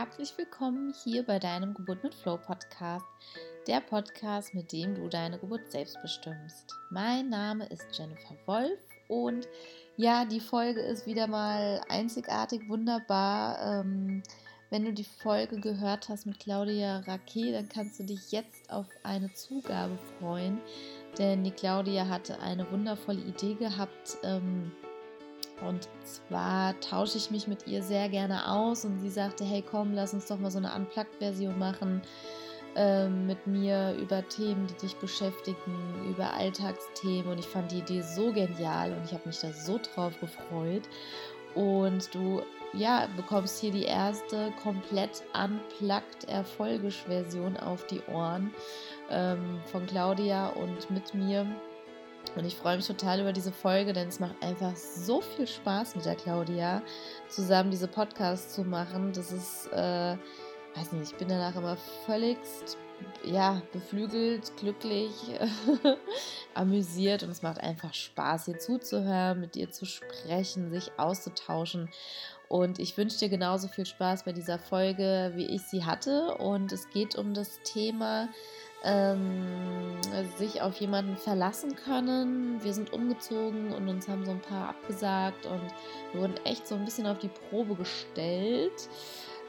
herzlich willkommen hier bei deinem Geburt mit Flow Podcast, der Podcast, mit dem du deine Geburt selbst bestimmst. Mein Name ist Jennifer Wolf und ja, die Folge ist wieder mal einzigartig, wunderbar. Ähm, wenn du die Folge gehört hast mit Claudia Raquet, dann kannst du dich jetzt auf eine Zugabe freuen, denn die Claudia hatte eine wundervolle Idee gehabt. Ähm, und zwar tausche ich mich mit ihr sehr gerne aus und sie sagte, hey komm, lass uns doch mal so eine Unplugged-Version machen äh, mit mir über Themen, die dich beschäftigen, über Alltagsthemen. Und ich fand die Idee so genial und ich habe mich da so drauf gefreut. Und du ja, bekommst hier die erste komplett unplugged Erfolgisch-Version auf die Ohren ähm, von Claudia und mit mir. Und ich freue mich total über diese Folge, denn es macht einfach so viel Spaß mit der Claudia, zusammen diese Podcasts zu machen. Das ist, äh, weiß nicht, ich bin danach immer völligst, ja, beflügelt, glücklich, amüsiert und es macht einfach Spaß, ihr zuzuhören, mit ihr zu sprechen, sich auszutauschen. Und ich wünsche dir genauso viel Spaß bei dieser Folge, wie ich sie hatte. Und es geht um das Thema, ähm, sich auf jemanden verlassen können. Wir sind umgezogen und uns haben so ein paar abgesagt und wir wurden echt so ein bisschen auf die Probe gestellt.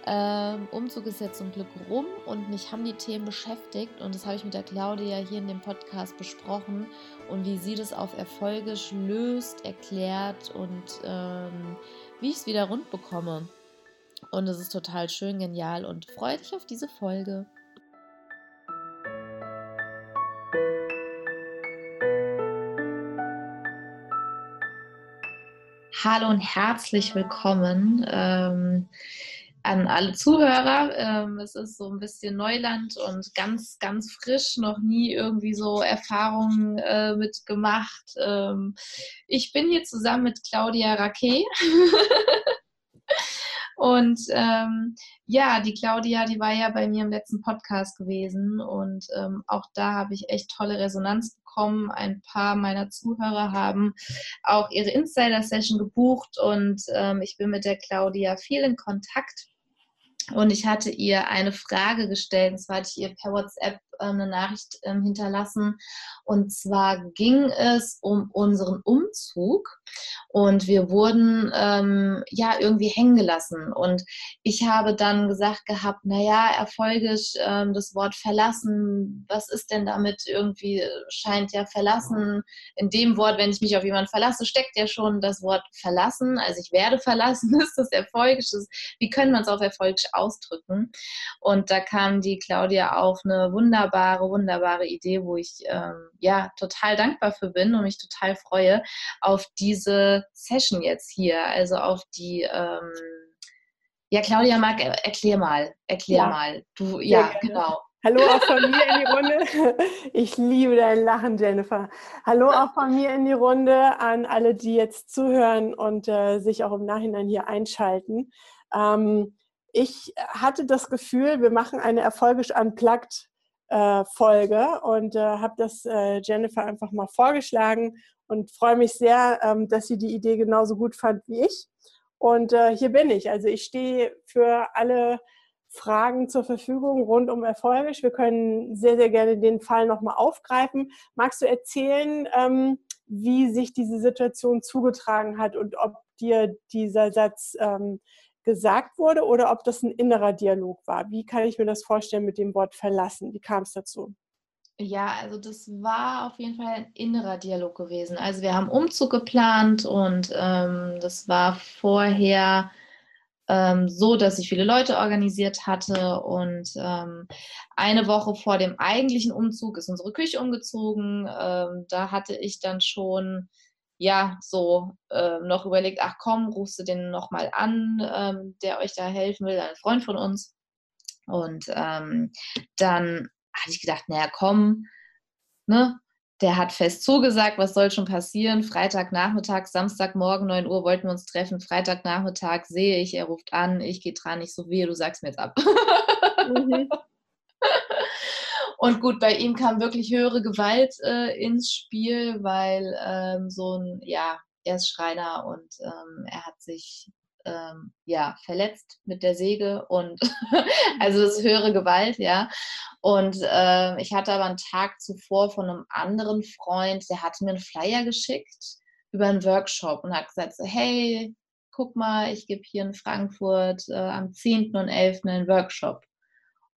Ähm, Umzug ist jetzt zum Glück rum und mich haben die Themen beschäftigt und das habe ich mit der Claudia hier in dem Podcast besprochen und wie sie das auf Erfolgisch löst, erklärt und ähm, wie ich es wieder rund bekomme. Und es ist total schön, genial und freue dich auf diese Folge. Hallo und herzlich willkommen ähm, an alle Zuhörer. Ähm, es ist so ein bisschen Neuland und ganz, ganz frisch, noch nie irgendwie so Erfahrungen äh, mitgemacht. Ähm, ich bin hier zusammen mit Claudia Raquet. Und ähm, ja, die Claudia, die war ja bei mir im letzten Podcast gewesen und ähm, auch da habe ich echt tolle Resonanz bekommen. Ein paar meiner Zuhörer haben auch ihre Insider-Session gebucht und ähm, ich bin mit der Claudia viel in Kontakt. Und ich hatte ihr eine Frage gestellt, und zwar hatte ich ihr per WhatsApp eine Nachricht ähm, hinterlassen. Und zwar ging es um unseren Umzug und wir wurden ähm, ja irgendwie hängen gelassen. Und ich habe dann gesagt gehabt, naja, erfolgisch ähm, das Wort verlassen, was ist denn damit irgendwie, scheint ja verlassen. In dem Wort, wenn ich mich auf jemanden verlasse, steckt ja schon das Wort verlassen. Also ich werde verlassen, ist das erfolgisch? Wie können wir es auf erfolgisch ausdrücken? Und da kam die Claudia auf eine wunderbare wunderbare, wunderbare Idee, wo ich ähm, ja total dankbar für bin und mich total freue auf diese Session jetzt hier, also auf die ähm, ja, Claudia Marc, erklär mal, erklär ja. mal. Du, ja, genau. Hallo auch von mir in die Runde. Ich liebe dein Lachen, Jennifer. Hallo auch von mir in die Runde an alle, die jetzt zuhören und äh, sich auch im Nachhinein hier einschalten. Ähm, ich hatte das Gefühl, wir machen eine erfolgisch unplugged äh, Folge und äh, habe das äh, Jennifer einfach mal vorgeschlagen und freue mich sehr, ähm, dass sie die Idee genauso gut fand wie ich. Und äh, hier bin ich. Also ich stehe für alle Fragen zur Verfügung rund um Erfolgisch. Wir können sehr, sehr gerne den Fall nochmal aufgreifen. Magst du erzählen, ähm, wie sich diese Situation zugetragen hat und ob dir dieser Satz ähm, gesagt wurde oder ob das ein innerer Dialog war. Wie kann ich mir das vorstellen mit dem Wort verlassen? Wie kam es dazu? Ja, also das war auf jeden Fall ein innerer Dialog gewesen. Also wir haben Umzug geplant und ähm, das war vorher ähm, so, dass ich viele Leute organisiert hatte und ähm, eine Woche vor dem eigentlichen Umzug ist unsere Küche umgezogen. Ähm, da hatte ich dann schon ja, so äh, noch überlegt, ach komm, rufst du den nochmal an, ähm, der euch da helfen will, ein Freund von uns. Und ähm, dann hatte ich gedacht, naja, komm, ne, der hat fest zugesagt, was soll schon passieren? Freitagnachmittag, Samstagmorgen, 9 Uhr wollten wir uns treffen. Freitagnachmittag sehe ich, er ruft an, ich gehe dran, ich so wehe, du sagst mir jetzt ab. Mhm. Und gut, bei ihm kam wirklich höhere Gewalt äh, ins Spiel, weil ähm, so ein, ja, er ist Schreiner und ähm, er hat sich ähm, ja, verletzt mit der Säge und also das ist höhere Gewalt, ja. Und äh, ich hatte aber einen Tag zuvor von einem anderen Freund, der hatte mir einen Flyer geschickt über einen Workshop und hat gesagt, so, hey, guck mal, ich gebe hier in Frankfurt äh, am 10. und 11. einen Workshop.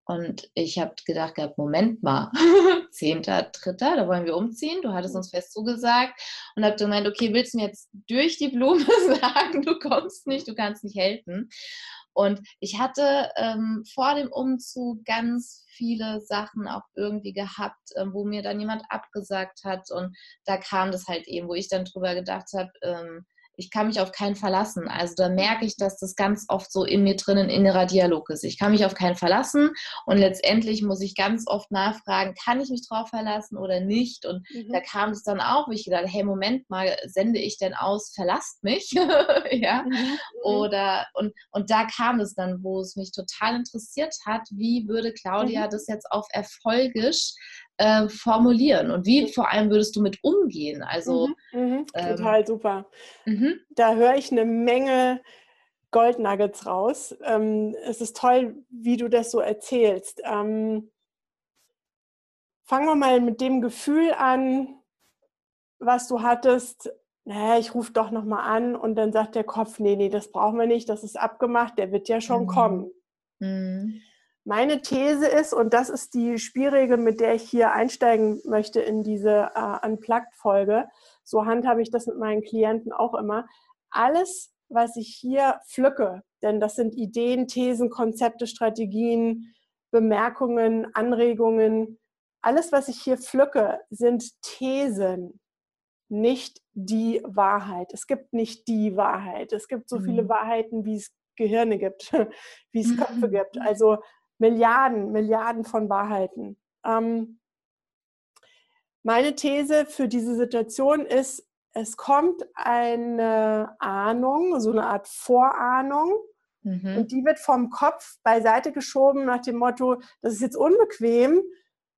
Und ich habe gedacht gehabt, Moment mal, 10.3., da wollen wir umziehen, du hattest uns fest zugesagt und habe gemeint, okay, willst du mir jetzt durch die Blume sagen, du kommst nicht, du kannst nicht helfen. Und ich hatte ähm, vor dem Umzug ganz viele Sachen auch irgendwie gehabt, äh, wo mir dann jemand abgesagt hat. Und da kam das halt eben, wo ich dann drüber gedacht habe, ähm, ich kann mich auf keinen verlassen. Also da merke ich, dass das ganz oft so in mir drin ein innerer Dialog ist. Ich kann mich auf keinen verlassen und letztendlich muss ich ganz oft nachfragen, kann ich mich drauf verlassen oder nicht? Und mhm. da kam es dann auch, wo ich gedacht, hey, Moment mal, sende ich denn aus, verlasst mich? ja. Mhm, mhm. Oder und, und da kam es dann, wo es mich total interessiert hat, wie würde Claudia mhm. das jetzt auf erfolgisch äh, formulieren und wie vor allem würdest du mit umgehen? Also mhm, mhm, ähm, total super. Mhm. Da höre ich eine Menge Goldnuggets raus. Ähm, es ist toll, wie du das so erzählst. Ähm, fangen wir mal mit dem Gefühl an, was du hattest. Naja, ich rufe doch nochmal an und dann sagt der Kopf, nee, nee, das brauchen wir nicht, das ist abgemacht, der wird ja schon mhm. kommen. Mhm. Meine These ist, und das ist die Spielregel, mit der ich hier einsteigen möchte in diese äh, Unplugged-Folge, so handhabe ich das mit meinen Klienten auch immer, alles, was ich hier pflücke, denn das sind Ideen, Thesen, Konzepte, Strategien, Bemerkungen, Anregungen, alles, was ich hier pflücke, sind Thesen, nicht die Wahrheit. Es gibt nicht die Wahrheit. Es gibt so viele mhm. Wahrheiten, wie es Gehirne gibt, wie es Köpfe gibt. Also Milliarden, Milliarden von Wahrheiten. Ähm, meine These für diese Situation ist, es kommt eine Ahnung, so eine Art Vorahnung, mhm. und die wird vom Kopf beiseite geschoben nach dem Motto, das ist jetzt unbequem,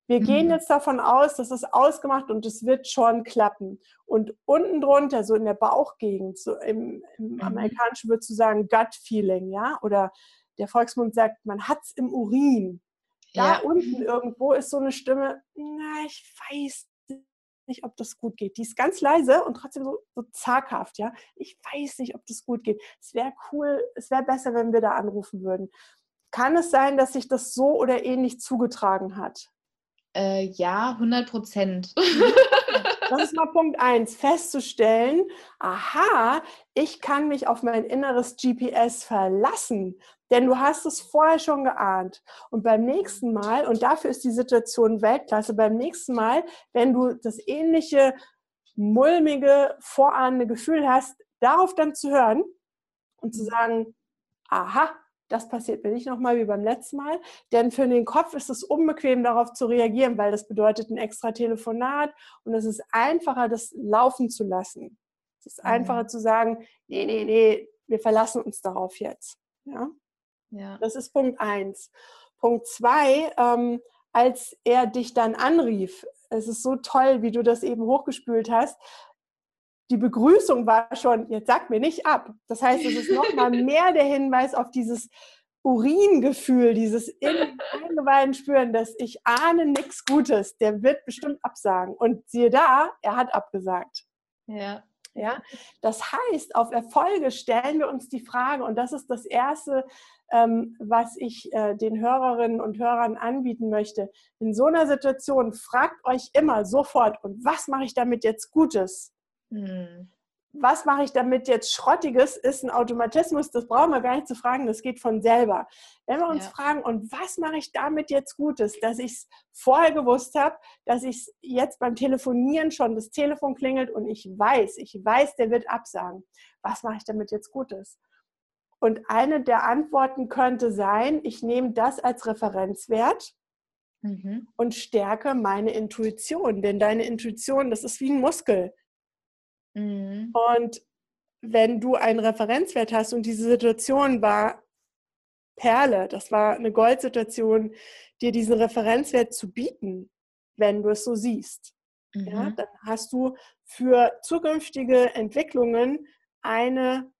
wir mhm. gehen jetzt davon aus, dass es ausgemacht und es wird schon klappen. Und unten drunter, so in der Bauchgegend, so im, im mhm. Amerikanischen würde zu sagen Gut Feeling, ja, oder der Volksmund sagt, man hat es im Urin. Da ja. unten irgendwo ist so eine Stimme, na, ich weiß nicht, ob das gut geht. Die ist ganz leise und trotzdem so, so zaghaft, ja. Ich weiß nicht, ob das gut geht. Es wäre cool, es wäre besser, wenn wir da anrufen würden. Kann es sein, dass sich das so oder ähnlich zugetragen hat? Äh, ja, 100 Prozent. Das ist mal Punkt eins, festzustellen, aha, ich kann mich auf mein inneres GPS verlassen, denn du hast es vorher schon geahnt. Und beim nächsten Mal, und dafür ist die Situation Weltklasse, beim nächsten Mal, wenn du das ähnliche mulmige, vorahnende Gefühl hast, darauf dann zu hören und zu sagen, aha, das passiert mir nicht nochmal wie beim letzten Mal. Denn für den Kopf ist es unbequem, darauf zu reagieren, weil das bedeutet ein extra Telefonat und es ist einfacher, das laufen zu lassen. Es ist mhm. einfacher zu sagen, nee, nee, nee, wir verlassen uns darauf jetzt. Ja? Ja. Das ist Punkt eins. Punkt zwei, ähm, als er dich dann anrief, es ist so toll, wie du das eben hochgespült hast, die Begrüßung war schon, jetzt sag mir nicht ab. Das heißt, es ist nochmal mehr der Hinweis auf dieses Uringefühl, dieses Eingeweiden spüren, dass ich ahne nichts Gutes. Der wird bestimmt absagen. Und siehe da, er hat abgesagt. Ja. Ja, das heißt, auf Erfolge stellen wir uns die Frage, und das ist das Erste, ähm, was ich äh, den Hörerinnen und Hörern anbieten möchte. In so einer Situation fragt euch immer sofort, und was mache ich damit jetzt Gutes? Hm. Was mache ich damit jetzt Schrottiges, ist ein Automatismus, das brauchen wir gar nicht zu fragen, das geht von selber. Wenn wir uns ja. fragen, und was mache ich damit jetzt Gutes, dass ich es vorher gewusst habe, dass ich es jetzt beim Telefonieren schon das Telefon klingelt und ich weiß, ich weiß, der wird absagen. Was mache ich damit jetzt Gutes? Und eine der Antworten könnte sein, ich nehme das als Referenzwert mhm. und stärke meine Intuition. Denn deine Intuition, das ist wie ein Muskel. Mhm. Und wenn du einen Referenzwert hast und diese Situation war Perle, das war eine Goldsituation, dir diesen Referenzwert zu bieten, wenn du es so siehst, mhm. ja, dann hast du für zukünftige Entwicklungen eine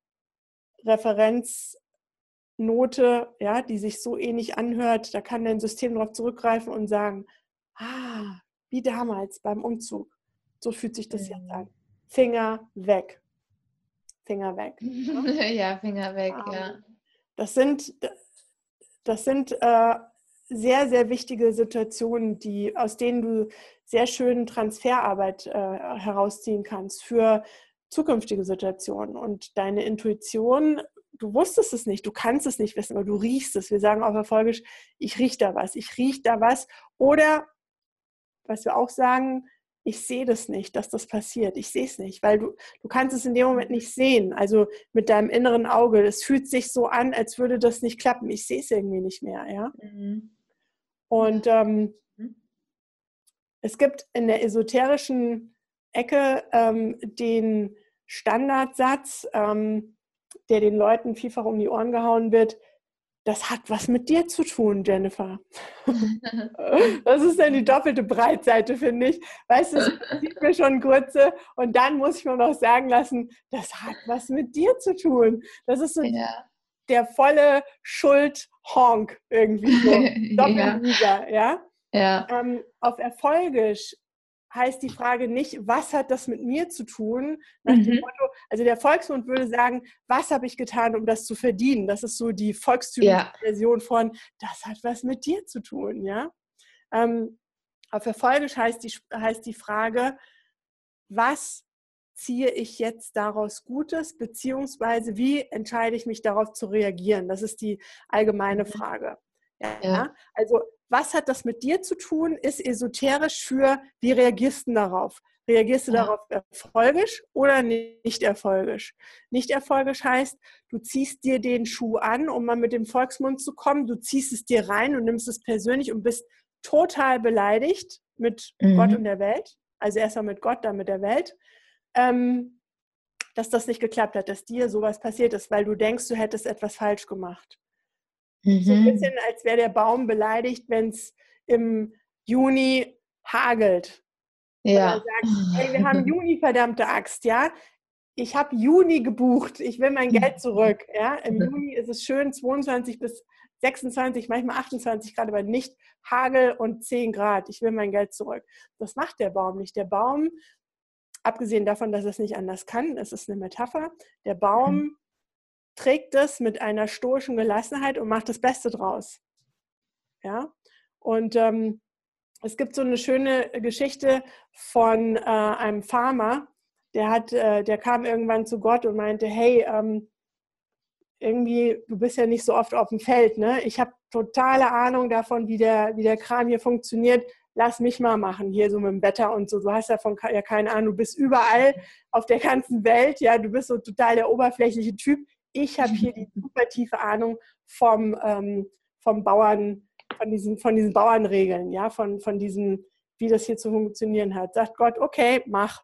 Referenznote, ja, die sich so ähnlich anhört, da kann dein System darauf zurückgreifen und sagen, ah, wie damals beim Umzug. So fühlt sich das jetzt an. Finger weg. Finger weg. ja, Finger weg, um, ja. Ähm, das sind, das sind äh, sehr, sehr wichtige Situationen, die, aus denen du sehr schön Transferarbeit äh, herausziehen kannst für zukünftige Situationen. Und deine Intuition, du wusstest es nicht, du kannst es nicht wissen, aber du riechst es. Wir sagen auch erfolgisch, ich rieche da was, ich rieche da was. Oder, was wir auch sagen, ich sehe das nicht, dass das passiert. Ich sehe es nicht, weil du, du kannst es in dem Moment nicht sehen. Also mit deinem inneren Auge. Es fühlt sich so an, als würde das nicht klappen. Ich sehe es irgendwie nicht mehr, ja. Mhm. Und ähm, mhm. es gibt in der esoterischen Ecke ähm, den Standardsatz, ähm, der den Leuten vielfach um die Ohren gehauen wird, das hat was mit dir zu tun, Jennifer. das ist dann die doppelte Breitseite, finde ich. Weißt du, sieht mir schon kurze und dann muss ich mir noch sagen lassen, das hat was mit dir zu tun. Das ist so ja. der volle Schuld-Honk irgendwie so. Doppelliga, ja. ja. Ähm, auf Erfolgisch heißt die Frage nicht, was hat das mit mir zu tun? Mhm. Motto, also der Volksmund würde sagen, was habe ich getan, um das zu verdienen? Das ist so die volkstümliche ja. Version von, das hat was mit dir zu tun, ja. Ähm, auf Erfolgisch heißt die, heißt die Frage, was ziehe ich jetzt daraus Gutes, beziehungsweise wie entscheide ich mich darauf zu reagieren? Das ist die allgemeine mhm. Frage. Ja, ja. Also was hat das mit dir zu tun, ist esoterisch für, wie reagierst du darauf? Reagierst du ja. darauf erfolgisch oder nicht erfolgisch? Nicht erfolgisch heißt, du ziehst dir den Schuh an, um mal mit dem Volksmund zu kommen, du ziehst es dir rein und nimmst es persönlich und bist total beleidigt mit mhm. Gott und der Welt. Also erstmal mit Gott, dann mit der Welt. Ähm, dass das nicht geklappt hat, dass dir sowas passiert ist, weil du denkst, du hättest etwas falsch gemacht. Mhm. So ein mhm. bisschen, als wäre der Baum beleidigt, wenn es im Juni hagelt. Ja. Sagt, hey, wir haben Juni, verdammte Axt, ja. Ich habe Juni gebucht, ich will mein Geld zurück. Ja? Im Juni ist es schön 22 bis 26, manchmal 28 Grad, aber nicht Hagel und 10 Grad. Ich will mein Geld zurück. Das macht der Baum nicht. Der Baum, abgesehen davon, dass es nicht anders kann, es ist eine Metapher, der Baum mhm trägt es mit einer stoischen Gelassenheit und macht das Beste draus. Ja, und ähm, es gibt so eine schöne Geschichte von äh, einem Farmer, der hat, äh, der kam irgendwann zu Gott und meinte, hey, ähm, irgendwie, du bist ja nicht so oft auf dem Feld, ne? Ich habe totale Ahnung davon, wie der, wie der Kram hier funktioniert. Lass mich mal machen, hier so mit dem Wetter und so. Du hast davon ja keine Ahnung. Du bist überall auf der ganzen Welt, ja. Du bist so total der oberflächliche Typ ich habe hier die super tiefe Ahnung vom, ähm, vom Bauern, von diesen, von diesen Bauernregeln, ja, von, von diesem, wie das hier zu funktionieren hat. Sagt Gott, okay, mach.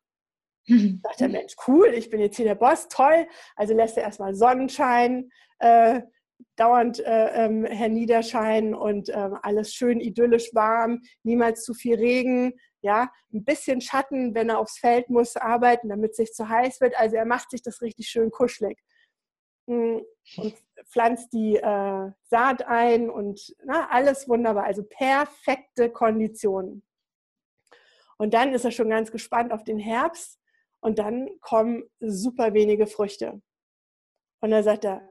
Sagt der Mensch, cool, ich bin jetzt hier der Boss, toll. Also lässt er erstmal Sonnenschein äh, dauernd äh, ähm, herniederscheinen und äh, alles schön idyllisch warm, niemals zu viel Regen, ja, ein bisschen Schatten, wenn er aufs Feld muss, arbeiten, damit es nicht zu heiß wird. Also er macht sich das richtig schön kuschelig. Und pflanzt die äh, Saat ein und na, alles wunderbar. Also perfekte Konditionen. Und dann ist er schon ganz gespannt auf den Herbst und dann kommen super wenige Früchte. Und dann sagt er,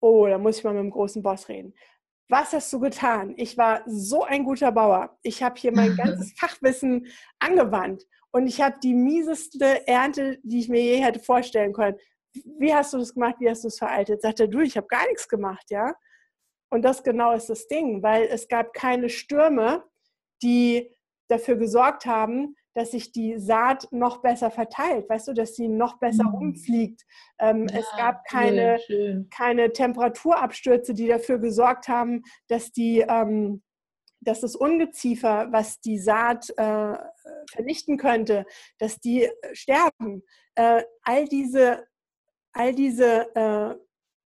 oh, da muss ich mal mit dem großen Boss reden. Was hast du getan? Ich war so ein guter Bauer. Ich habe hier mein ganzes Fachwissen angewandt und ich habe die mieseste Ernte, die ich mir je hätte vorstellen können wie hast du das gemacht, wie hast du es veraltet? Sagt er, du, ich habe gar nichts gemacht, ja. Und das genau ist das Ding, weil es gab keine Stürme, die dafür gesorgt haben, dass sich die Saat noch besser verteilt, weißt du, dass sie noch besser mhm. rumfliegt. Ähm, ja, es gab keine, schön. keine Temperaturabstürze, die dafür gesorgt haben, dass die ähm, dass das Ungeziefer, was die Saat äh, vernichten könnte, dass die äh, sterben. Äh, all diese all diese äh,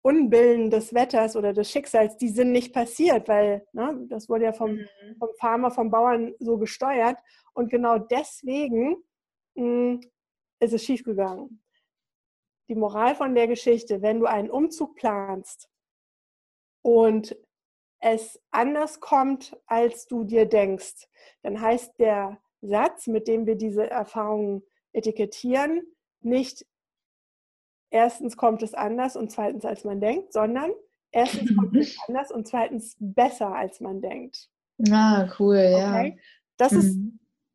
Unbillen des Wetters oder des Schicksals, die sind nicht passiert, weil ne, das wurde ja vom, mhm. vom Farmer, vom Bauern so gesteuert. Und genau deswegen mh, hm, ist es schiefgegangen. die Moral von der Geschichte, wenn du einen Umzug planst und es anders kommt, als du dir denkst, dann heißt der Satz, mit dem wir diese Erfahrungen etikettieren, nicht erstens kommt es anders und zweitens als man denkt, sondern erstens kommt es anders und zweitens besser als man denkt. Ah, cool, okay? ja. Das mhm. ist,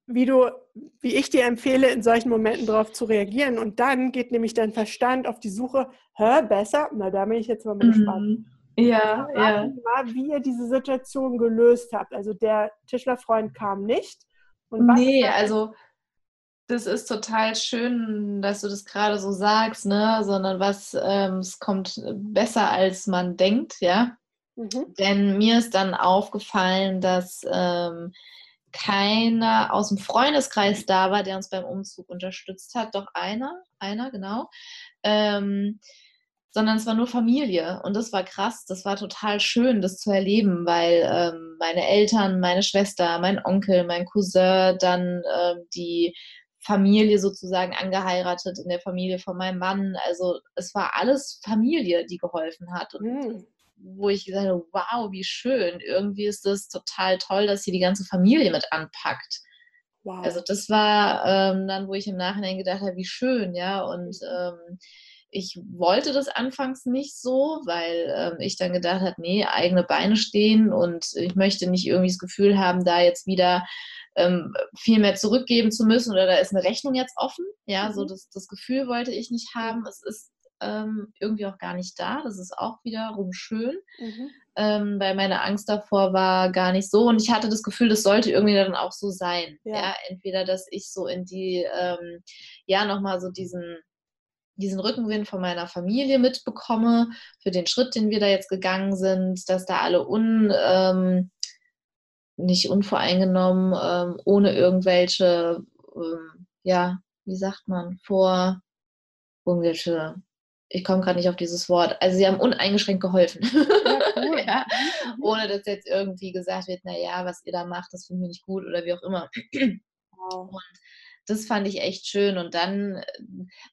wie du, wie ich dir empfehle, in solchen Momenten darauf zu reagieren. Und dann geht nämlich dein Verstand auf die Suche, hä, besser? Na, da bin ich jetzt mal mhm. gespannt. Ja, ja. Mal, wie ihr diese Situation gelöst habt. Also der Tischlerfreund kam nicht. nee, also das ist total schön, dass du das gerade so sagst, ne? Sondern was, ähm, es kommt besser als man denkt, ja. Mhm. Denn mir ist dann aufgefallen, dass ähm, keiner aus dem Freundeskreis da war, der uns beim Umzug unterstützt hat. Doch einer, einer, genau. Ähm, sondern es war nur Familie. Und das war krass, das war total schön, das zu erleben, weil ähm, meine Eltern, meine Schwester, mein Onkel, mein Cousin, dann ähm, die Familie sozusagen angeheiratet in der Familie von meinem Mann. Also es war alles Familie, die geholfen hat. Und mhm. wo ich gesagt habe, wow, wie schön. Irgendwie ist das total toll, dass hier die ganze Familie mit anpackt. Wow. Also das war ähm, dann, wo ich im Nachhinein gedacht habe, wie schön, ja. Und ähm, ich wollte das anfangs nicht so, weil ähm, ich dann gedacht habe, nee, eigene Beine stehen und ich möchte nicht irgendwie das Gefühl haben, da jetzt wieder ähm, viel mehr zurückgeben zu müssen oder da ist eine Rechnung jetzt offen. Ja, mhm. so das, das Gefühl wollte ich nicht haben. Es ist ähm, irgendwie auch gar nicht da. Das ist auch wiederum schön, mhm. ähm, weil meine Angst davor war gar nicht so. Und ich hatte das Gefühl, das sollte irgendwie dann auch so sein. Ja, ja entweder, dass ich so in die, ähm, ja, nochmal so diesen diesen Rückenwind von meiner Familie mitbekomme für den Schritt, den wir da jetzt gegangen sind, dass da alle un, ähm, nicht unvoreingenommen, ähm, ohne irgendwelche, ähm, ja, wie sagt man, vor irgendwelche, ich komme gerade nicht auf dieses Wort, also sie haben uneingeschränkt geholfen. Ja, cool. ja, mhm. ohne dass jetzt irgendwie gesagt wird, naja, was ihr da macht, das finden wir nicht gut oder wie auch immer. Wow. Und das fand ich echt schön. Und dann,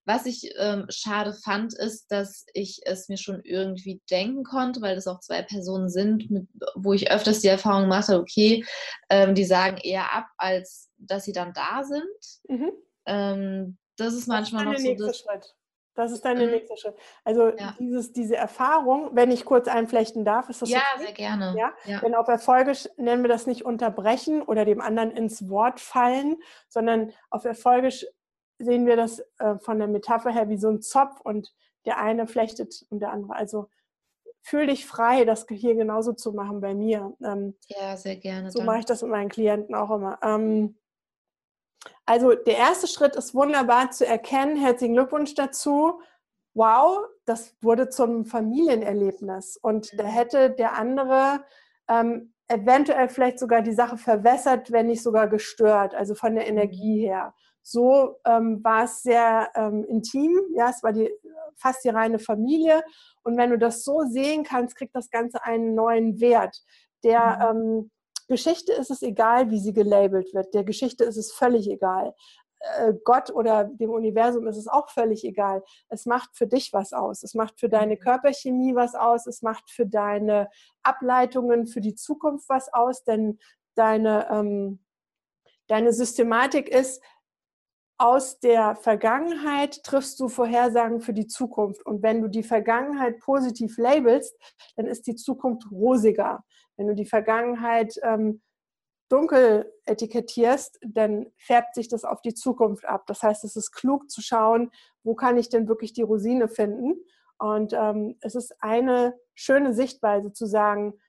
was ich ähm, schade fand, ist, dass ich es mir schon irgendwie denken konnte, weil das auch zwei Personen sind, mit, wo ich öfters die Erfahrung mache, okay, ähm, die sagen eher ab, als dass sie dann da sind. Mhm. Ähm, das ist manchmal das ist noch so. Das, Schritt. Das ist dann der mhm. nächste Schritt. Also ja. dieses, diese Erfahrung, wenn ich kurz einflechten darf, ist das Ja, okay? sehr gerne. Ja? ja? Denn auf Erfolge nennen wir das nicht unterbrechen oder dem anderen ins Wort fallen, sondern auf Erfolge sehen wir das äh, von der Metapher her wie so ein Zopf und der eine flechtet und der andere. Also fühl dich frei, das hier genauso zu machen bei mir. Ähm, ja, sehr gerne. So mache ich das mit meinen Klienten auch immer. Ähm, also der erste Schritt ist wunderbar zu erkennen. Herzlichen Glückwunsch dazu. Wow, das wurde zum Familienerlebnis. Und da mhm. hätte der andere ähm, eventuell vielleicht sogar die Sache verwässert, wenn nicht sogar gestört, also von der mhm. Energie her. So ähm, war es sehr ähm, intim, ja, es war die, fast die reine Familie. Und wenn du das so sehen kannst, kriegt das Ganze einen neuen Wert, der mhm. ähm, Geschichte ist es egal, wie sie gelabelt wird. Der Geschichte ist es völlig egal. Äh, Gott oder dem Universum ist es auch völlig egal. Es macht für dich was aus. Es macht für deine mhm. Körperchemie was aus. Es macht für deine Ableitungen für die Zukunft was aus. Denn deine, ähm, deine Systematik ist, aus der Vergangenheit triffst du Vorhersagen für die Zukunft. Und wenn du die Vergangenheit positiv labelst, dann ist die Zukunft rosiger. Wenn du die Vergangenheit ähm, dunkel etikettierst, dann färbt sich das auf die Zukunft ab. Das heißt, es ist klug zu schauen, wo kann ich denn wirklich die Rosine finden. Und ähm, es ist eine schöne Sichtweise zu sagen,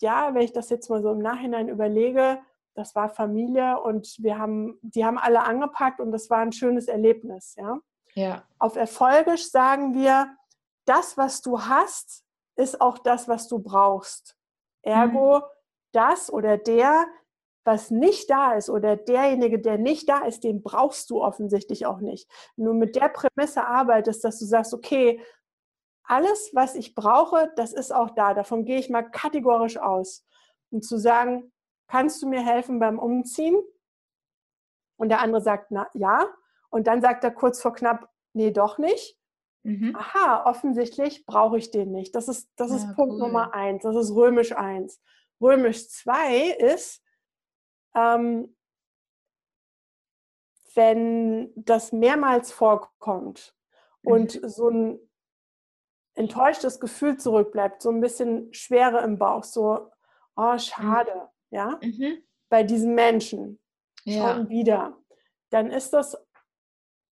ja, wenn ich das jetzt mal so im Nachhinein überlege, das war Familie und wir haben, die haben alle angepackt und das war ein schönes Erlebnis. Ja? Ja. Auf Erfolgisch sagen wir, das, was du hast, ist auch das, was du brauchst. Ergo, mhm. das oder der, was nicht da ist oder derjenige, der nicht da ist, den brauchst du offensichtlich auch nicht. Wenn du mit der Prämisse arbeitest, dass du sagst, okay, alles, was ich brauche, das ist auch da. Davon gehe ich mal kategorisch aus. Und zu sagen, kannst du mir helfen beim Umziehen? Und der andere sagt, na ja. Und dann sagt er kurz vor knapp, nee, doch nicht. Mhm. aha, offensichtlich brauche ich den nicht. Das ist, das ja, ist Punkt cool. Nummer eins. Das ist römisch eins. Römisch zwei ist, ähm, wenn das mehrmals vorkommt und mhm. so ein enttäuschtes Gefühl zurückbleibt, so ein bisschen Schwere im Bauch, so, oh, schade, mhm. ja, mhm. bei diesen Menschen ja. schon wieder, dann ist das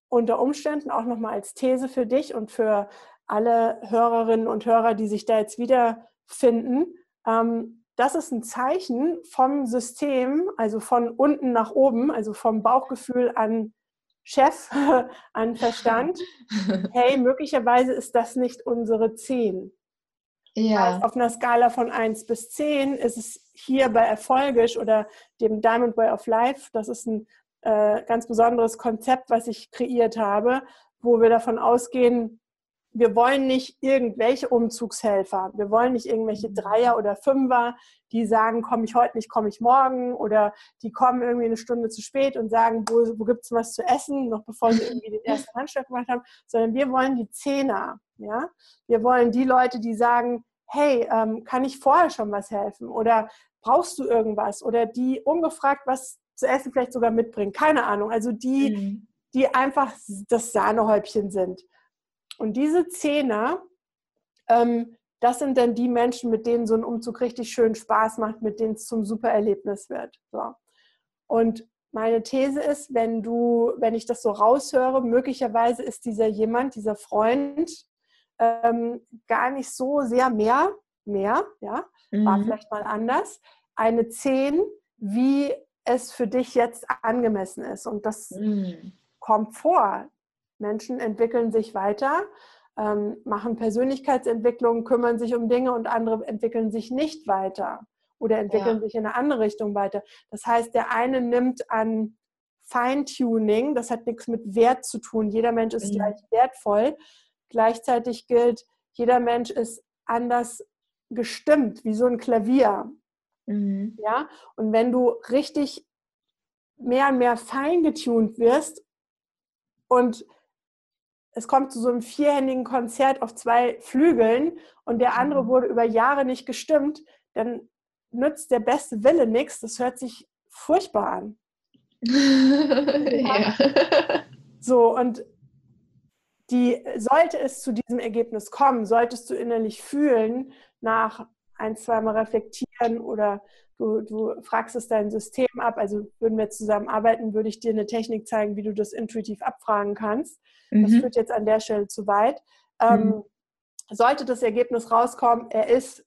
unter Umständen auch nochmal als These für dich und für alle Hörerinnen und Hörer, die sich da jetzt wiederfinden. Ähm, das ist ein Zeichen vom System, also von unten nach oben, also vom Bauchgefühl an Chef, an Verstand. hey, möglicherweise ist das nicht unsere 10. Ja. Also auf einer Skala von 1 bis 10 ist es hier bei Erfolgisch oder dem Diamond Way of Life, das ist ein äh, ganz besonderes Konzept, was ich kreiert habe, wo wir davon ausgehen, wir wollen nicht irgendwelche Umzugshelfer. Wir wollen nicht irgendwelche Dreier oder Fünfer, die sagen, komme ich heute nicht, komme ich morgen. Oder die kommen irgendwie eine Stunde zu spät und sagen, wo, wo gibt es was zu essen, noch bevor sie irgendwie den ersten Handschlag gemacht haben. Sondern wir wollen die Zehner. Ja? Wir wollen die Leute, die sagen, hey, ähm, kann ich vorher schon was helfen? Oder brauchst du irgendwas? Oder die ungefragt was zu essen vielleicht sogar mitbringen. Keine Ahnung. Also die, mhm. die einfach das Sahnehäubchen sind. Und diese Zehner, ähm, das sind dann die Menschen, mit denen so ein Umzug richtig schön Spaß macht, mit denen es zum super Erlebnis wird. So. Und meine These ist, wenn du, wenn ich das so raushöre, möglicherweise ist dieser jemand, dieser Freund, ähm, gar nicht so sehr mehr, mehr, ja, mhm. war vielleicht mal anders, eine Zehn, wie es für dich jetzt angemessen ist. Und das mhm. kommt vor. Menschen entwickeln sich weiter, ähm, machen Persönlichkeitsentwicklung, kümmern sich um Dinge und andere entwickeln sich nicht weiter oder entwickeln ja. sich in eine andere Richtung weiter. Das heißt, der eine nimmt an Feintuning, das hat nichts mit Wert zu tun. Jeder Mensch ist mhm. gleich wertvoll. Gleichzeitig gilt, jeder Mensch ist anders gestimmt, wie so ein Klavier. Mhm. Ja, und wenn du richtig mehr und mehr feingetuned wirst und es kommt zu so einem vierhändigen Konzert auf zwei Flügeln und der andere mhm. wurde über Jahre nicht gestimmt, dann nützt der beste Wille nichts. Das hört sich furchtbar an. ja. So, und die, sollte es zu diesem Ergebnis kommen, solltest du innerlich fühlen, nach ein, zweimal reflektieren oder du, du fragst es dein System ab. Also würden wir zusammen arbeiten, würde ich dir eine Technik zeigen, wie du das intuitiv abfragen kannst. Mhm. Das führt jetzt an der Stelle zu weit. Ähm, mhm. Sollte das Ergebnis rauskommen, er ist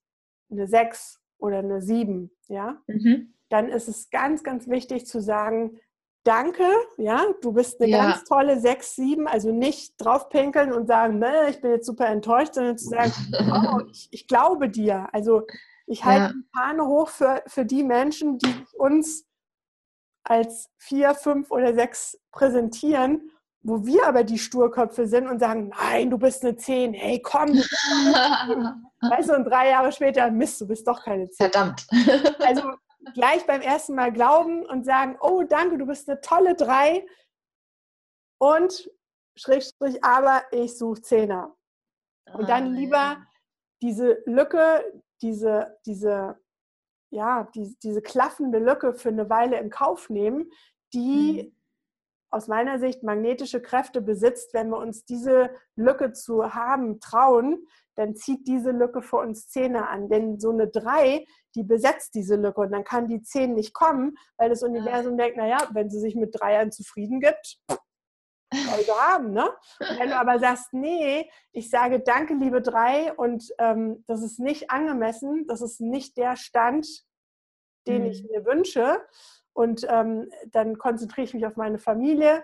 eine 6 oder eine 7, ja, mhm. dann ist es ganz, ganz wichtig zu sagen, danke, ja, du bist eine ja. ganz tolle 6, 7, also nicht draufpinkeln und sagen, ne, ich bin jetzt super enttäuscht, sondern zu sagen, oh, ich, ich glaube dir. Also ich halte ja. die Fahne hoch für, für die Menschen, die uns als 4, 5 oder 6 präsentieren, wo wir aber die Sturköpfe sind und sagen, nein, du bist eine 10, hey, komm. Weißt du, und drei Jahre später, Mist, du bist doch keine 10. Verdammt. also gleich beim ersten Mal glauben und sagen, oh danke, du bist eine tolle Drei und Schrägstrich, aber ich suche Zehner. Und dann ah, lieber diese Lücke, diese, diese, ja, die, diese klaffende Lücke für eine Weile in Kauf nehmen, die mhm. aus meiner Sicht magnetische Kräfte besitzt, wenn wir uns diese Lücke zu haben trauen, dann zieht diese Lücke für uns Zähne an. Denn so eine 3, die besetzt diese Lücke und dann kann die 10 nicht kommen, weil das Universum ja. denkt, naja, wenn sie sich mit Dreiern zufrieden gibt, soll sie haben. Ne? Und wenn du aber sagst, nee, ich sage danke, liebe 3 und ähm, das ist nicht angemessen, das ist nicht der Stand, den mhm. ich mir wünsche und ähm, dann konzentriere ich mich auf meine Familie,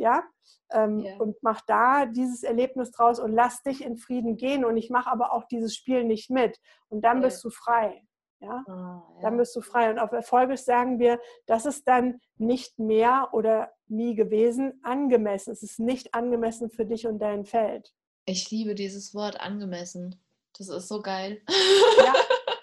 ja, ähm, yeah. und mach da dieses Erlebnis draus und lass dich in Frieden gehen und ich mache aber auch dieses Spiel nicht mit und dann yeah. bist du frei. Ja? Oh, ja? Dann bist du frei. Und auf Erfolges sagen wir, das ist dann nicht mehr oder nie gewesen angemessen. Es ist nicht angemessen für dich und dein Feld. Ich liebe dieses Wort angemessen. Das ist so geil. Ja,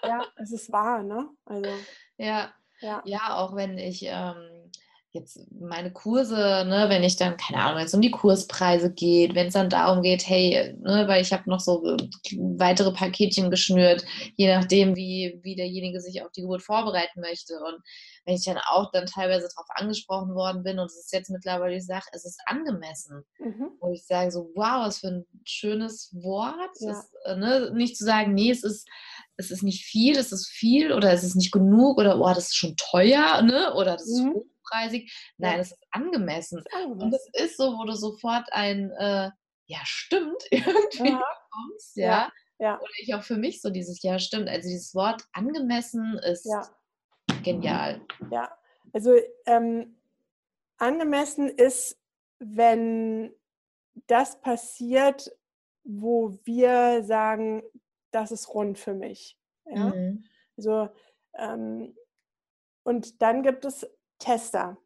ja es ist wahr, ne? Also, ja. ja. Ja, auch wenn ich ähm, jetzt meine Kurse, ne, wenn ich dann, keine Ahnung, wenn es um die Kurspreise geht, wenn es dann darum geht, hey, ne, weil ich habe noch so äh, weitere Paketchen geschnürt, je nachdem, wie, wie derjenige sich auf die Geburt vorbereiten möchte. Und wenn ich dann auch dann teilweise darauf angesprochen worden bin und es ist jetzt mittlerweile, ich sage, es ist angemessen. Mhm. Wo ich sage so, wow, was für ein schönes Wort. Ja. Das, äh, ne, nicht zu sagen, nee, es ist es ist nicht viel, es ist viel oder es ist nicht genug oder oh, das ist schon teuer, ne? Oder das ist mhm. hochpreisig. Nein, es ist angemessen. ist angemessen. Und es ist so, wo du sofort ein äh, ja, stimmt, irgendwie ja. bekommst, ja. ja. ja. Oder ich auch für mich so dieses Ja, stimmt. Also dieses Wort angemessen ist ja. genial. Ja, also ähm, angemessen ist, wenn das passiert, wo wir sagen, das ist rund für mich. Ja? Mhm. Also, ähm, und dann gibt es Tester.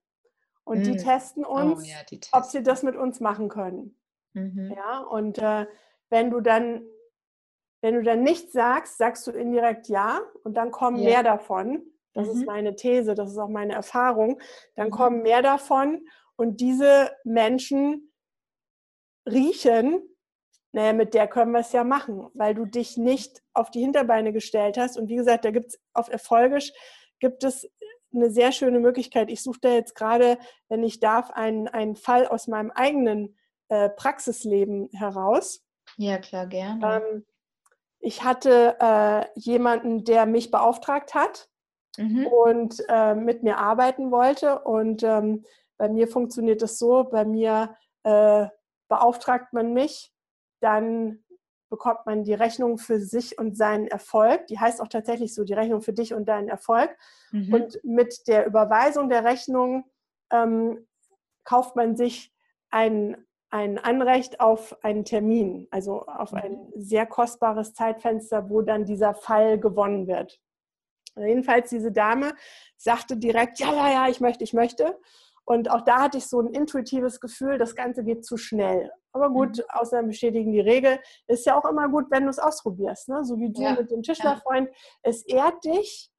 Und mhm. die testen oh uns, oh, ja, die testen. ob sie das mit uns machen können. Mhm. Ja, und äh, wenn du dann, wenn du dann nichts sagst, sagst du indirekt ja und dann kommen ja. mehr davon. Das ist mhm. meine These, das ist auch meine Erfahrung. Dann mhm. kommen mehr davon und diese Menschen riechen, naja, mit der können wir es ja machen, weil du dich nicht auf die Hinterbeine gestellt hast. Und wie gesagt, da gibt es auf Erfolgisch gibt es eine sehr schöne Möglichkeit. Ich suche da jetzt gerade, wenn ich darf, einen, einen Fall aus meinem eigenen äh, Praxisleben heraus. Ja, klar, gerne. Ähm, ich hatte äh, jemanden, der mich beauftragt hat mhm. und äh, mit mir arbeiten wollte. Und ähm, bei mir funktioniert es so, bei mir äh, beauftragt man mich dann bekommt man die Rechnung für sich und seinen Erfolg. Die heißt auch tatsächlich so, die Rechnung für dich und deinen Erfolg. Mhm. Und mit der Überweisung der Rechnung ähm, kauft man sich ein, ein Anrecht auf einen Termin, also auf mhm. ein sehr kostbares Zeitfenster, wo dann dieser Fall gewonnen wird. Jedenfalls diese Dame sagte direkt, ja, ja, ja, ich möchte, ich möchte. Und auch da hatte ich so ein intuitives Gefühl, das Ganze geht zu schnell. Aber gut, mhm. Ausnahmen bestätigen die Regel. Ist ja auch immer gut, wenn du es ausprobierst. Ne? So wie du ja. mit dem Tischlerfreund. Ja. Es ehrt dich,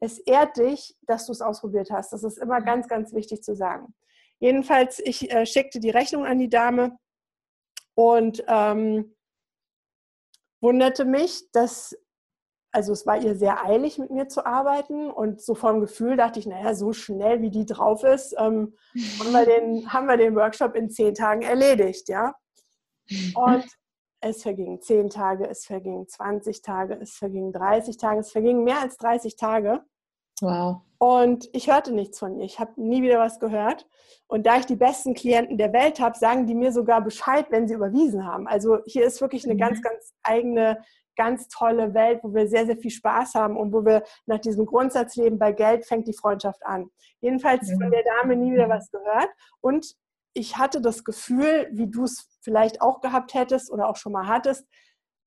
es ehrt dich, dass du es ausprobiert hast. Das ist immer mhm. ganz, ganz wichtig zu sagen. Jedenfalls, ich äh, schickte die Rechnung an die Dame und ähm, wunderte mich, dass also es war ihr sehr eilig, mit mir zu arbeiten. Und so vom Gefühl dachte ich, naja, so schnell wie die drauf ist, ähm, haben, wir den, haben wir den Workshop in zehn Tagen erledigt, ja. Und es vergingen zehn Tage, es vergingen 20 Tage, es vergingen 30 Tage, es vergingen mehr als 30 Tage. Wow. Und ich hörte nichts von ihr. Ich habe nie wieder was gehört. Und da ich die besten Klienten der Welt habe, sagen die mir sogar Bescheid, wenn sie überwiesen haben. Also hier ist wirklich eine mhm. ganz, ganz eigene ganz tolle Welt, wo wir sehr, sehr viel Spaß haben und wo wir nach diesem Grundsatz leben, bei Geld fängt die Freundschaft an. Jedenfalls von der Dame nie wieder was gehört. Und ich hatte das Gefühl, wie du es vielleicht auch gehabt hättest oder auch schon mal hattest,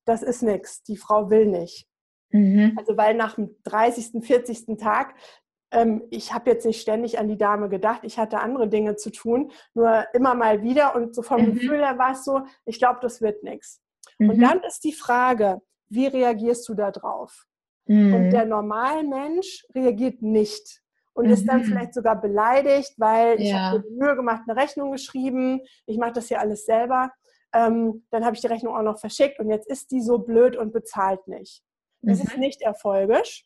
das ist nichts, die Frau will nicht. Mhm. Also weil nach dem 30., 40. Tag ähm, ich habe jetzt nicht ständig an die Dame gedacht, ich hatte andere Dinge zu tun, nur immer mal wieder und so vom mhm. Gefühl her war es so, ich glaube, das wird nichts. Mhm. Und dann ist die Frage, wie reagierst du da drauf? Mhm. Und der Normalmensch reagiert nicht und mhm. ist dann mhm. vielleicht sogar beleidigt, weil ja. ich habe mir die Mühe gemacht, eine Rechnung geschrieben, ich mache das hier alles selber. Ähm, dann habe ich die Rechnung auch noch verschickt und jetzt ist die so blöd und bezahlt nicht. Das mhm. ist nicht erfolgisch.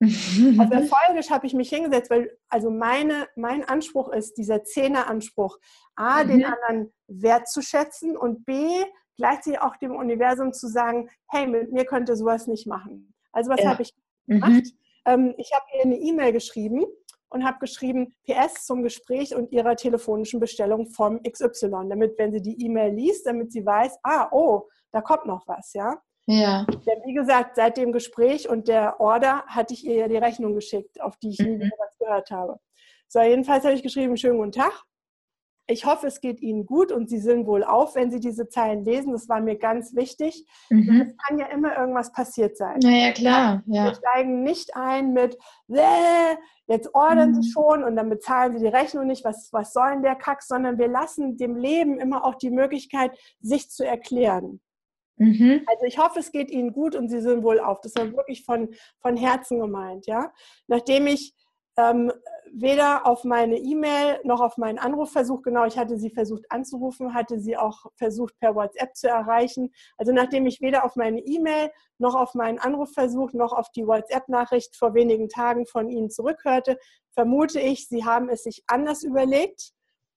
also erfolgisch habe ich mich hingesetzt, weil also meine, mein Anspruch ist, dieser Zehner-Anspruch, A, mhm. den anderen wertzuschätzen und B, gleichzeitig auch dem Universum zu sagen, hey, mit mir könnte sowas nicht machen. Also was ja. habe ich gemacht? Mhm. Ähm, ich habe ihr eine E-Mail geschrieben und habe geschrieben, PS zum Gespräch und ihrer telefonischen Bestellung vom XY, damit, wenn sie die E-Mail liest, damit sie weiß, ah, oh, da kommt noch was, ja. Ja. Denn wie gesagt, seit dem Gespräch und der Order hatte ich ihr ja die Rechnung geschickt, auf die ich mhm. nie wieder was gehört habe. So, jedenfalls habe ich geschrieben, schönen guten Tag. Ich hoffe, es geht Ihnen gut und Sie sind wohl auf, wenn Sie diese Zeilen lesen. Das war mir ganz wichtig. Mhm. Es kann ja immer irgendwas passiert sein. Naja, klar. Ja. Wir steigen nicht ein mit, jetzt ordern mhm. Sie schon und dann bezahlen Sie die Rechnung nicht. Was, was soll denn der Kack? Sondern wir lassen dem Leben immer auch die Möglichkeit, sich zu erklären. Mhm. Also ich hoffe, es geht Ihnen gut und Sie sind wohl auf. Das war wirklich von, von Herzen gemeint. Ja? Nachdem ich ähm, weder auf meine E-Mail noch auf meinen Anrufversuch, genau, ich hatte sie versucht anzurufen, hatte sie auch versucht per WhatsApp zu erreichen. Also nachdem ich weder auf meine E-Mail noch auf meinen Anrufversuch noch auf die WhatsApp-Nachricht vor wenigen Tagen von Ihnen zurückhörte, vermute ich, Sie haben es sich anders überlegt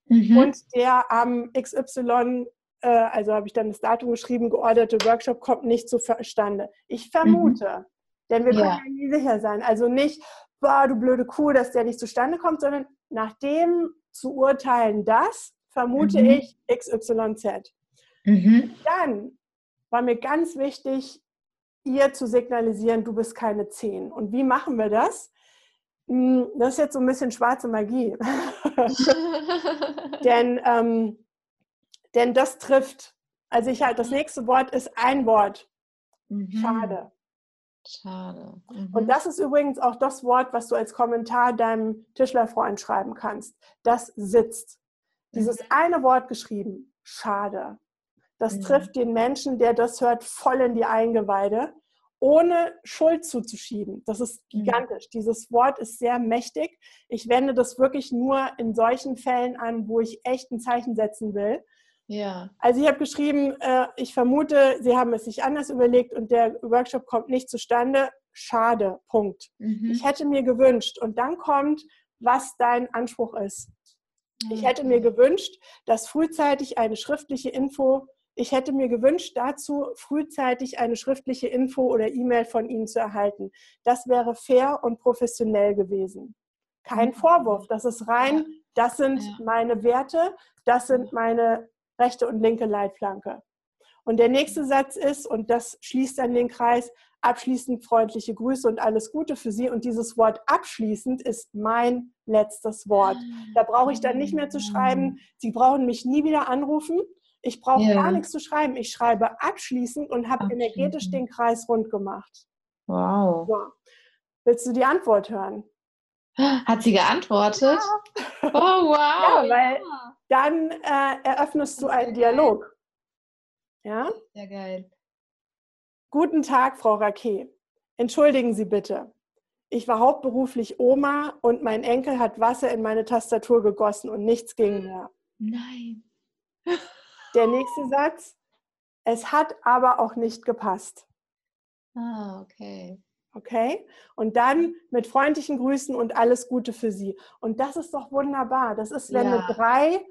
mhm. und der am XY äh, also habe ich dann das Datum geschrieben, georderte Workshop kommt nicht zustande. Ich vermute, mhm. denn wir können ja. ja nie sicher sein. Also nicht, boah, du blöde Kuh, dass der nicht zustande kommt, sondern nach dem zu urteilen, das vermute mhm. ich XYZ. Mhm. Dann war mir ganz wichtig, ihr zu signalisieren, du bist keine 10. Und wie machen wir das? Hm, das ist jetzt so ein bisschen schwarze Magie. denn, ähm, denn das trifft. Also ich halt, das nächste Wort ist ein Wort. Mhm. Schade. Schade. Mhm. Und das ist übrigens auch das Wort, was du als Kommentar deinem Tischlerfreund schreiben kannst. Das sitzt. Dieses mhm. eine Wort geschrieben. Schade. Das mhm. trifft den Menschen, der das hört, voll in die Eingeweide, ohne Schuld zuzuschieben. Das ist mhm. gigantisch. Dieses Wort ist sehr mächtig. Ich wende das wirklich nur in solchen Fällen an, wo ich echt ein Zeichen setzen will. Ja. Also ich habe geschrieben, äh, ich vermute, Sie haben es sich anders überlegt und der Workshop kommt nicht zustande. Schade, Punkt. Mhm. Ich hätte mir gewünscht und dann kommt, was dein Anspruch ist. Mhm. Ich hätte mir gewünscht, dass frühzeitig eine schriftliche Info, ich hätte mir gewünscht, dazu frühzeitig eine schriftliche Info oder E-Mail von Ihnen zu erhalten. Das wäre fair und professionell gewesen. Kein mhm. Vorwurf, das ist rein, das sind ja. meine Werte, das sind meine rechte und linke Leitplanke. Und der nächste Satz ist, und das schließt dann den Kreis, abschließend freundliche Grüße und alles Gute für Sie. Und dieses Wort abschließend ist mein letztes Wort. Da brauche ich dann nicht mehr zu schreiben, Sie brauchen mich nie wieder anrufen. Ich brauche yeah. gar nichts zu schreiben. Ich schreibe abschließend und habe energetisch den Kreis rund gemacht. Wow. So. Willst du die Antwort hören? Hat sie geantwortet? Ja. Oh, wow. Ja, weil dann äh, eröffnest du einen Dialog. Ja? Sehr geil. Guten Tag, Frau Raquet. Entschuldigen Sie bitte. Ich war hauptberuflich Oma und mein Enkel hat Wasser in meine Tastatur gegossen und nichts ging mehr. Nein. Der nächste Satz. Es hat aber auch nicht gepasst. Ah, okay. Okay? Und dann mit freundlichen Grüßen und alles Gute für Sie. Und das ist doch wunderbar. Das ist, wenn ja. eine drei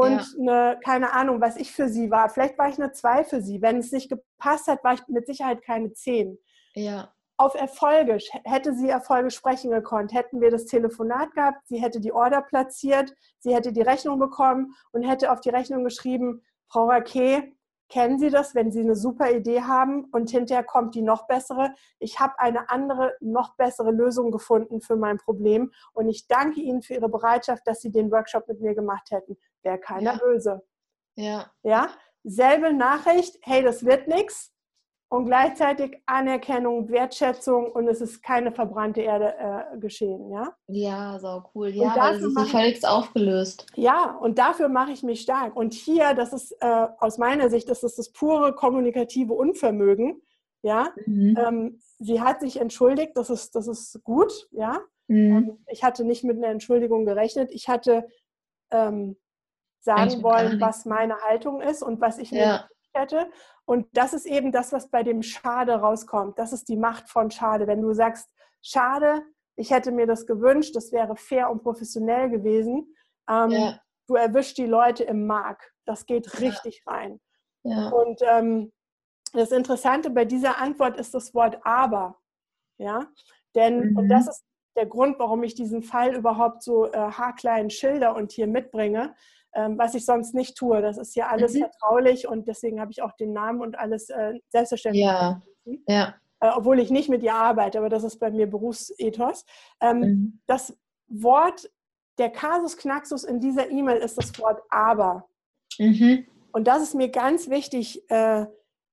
und ja. eine, keine Ahnung, was ich für sie war. Vielleicht war ich eine zwei für sie. Wenn es nicht gepasst hat, war ich mit Sicherheit keine zehn. Ja. Auf Erfolge, hätte sie Erfolge sprechen gekonnt, hätten wir das Telefonat gehabt, sie hätte die Order platziert, sie hätte die Rechnung bekommen und hätte auf die Rechnung geschrieben, Frau Raquet, kennen Sie das, wenn Sie eine super Idee haben und hinterher kommt die noch bessere? Ich habe eine andere, noch bessere Lösung gefunden für mein Problem und ich danke Ihnen für Ihre Bereitschaft, dass Sie den Workshop mit mir gemacht hätten. Wäre keiner ja. böse. Ja. Ja? Selbe Nachricht, hey, das wird nichts und gleichzeitig Anerkennung, Wertschätzung und es ist keine verbrannte Erde äh, geschehen, ja? Ja, so cool. Ja, es ist völlig aufgelöst. Ja, und dafür mache ich mich stark. Und hier, das ist äh, aus meiner Sicht, das ist das pure kommunikative Unvermögen, ja? Mhm. Ähm, sie hat sich entschuldigt, das ist, das ist gut, ja? Mhm. Ähm, ich hatte nicht mit einer Entschuldigung gerechnet. Ich hatte ähm, sagen wollen, was meine Haltung ist und was ich ja. mir hätte. Und das ist eben das, was bei dem Schade rauskommt. Das ist die Macht von Schade. Wenn du sagst, schade, ich hätte mir das gewünscht, das wäre fair und professionell gewesen. Ähm, ja. Du erwischst die Leute im Mark. Das geht richtig ja. rein. Und ähm, das Interessante bei dieser Antwort ist das Wort aber. Ja, denn, mhm. und das ist der Grund, warum ich diesen Fall überhaupt so äh, haarklein schilder und hier mitbringe, was ich sonst nicht tue. Das ist ja alles mhm. vertraulich und deswegen habe ich auch den Namen und alles äh, selbstverständlich. Ja. ja. Äh, obwohl ich nicht mit ihr arbeite, aber das ist bei mir Berufsethos. Ähm, mhm. Das Wort, der Kasus Knaxus in dieser E-Mail ist das Wort aber. Mhm. Und das ist mir ganz wichtig, äh,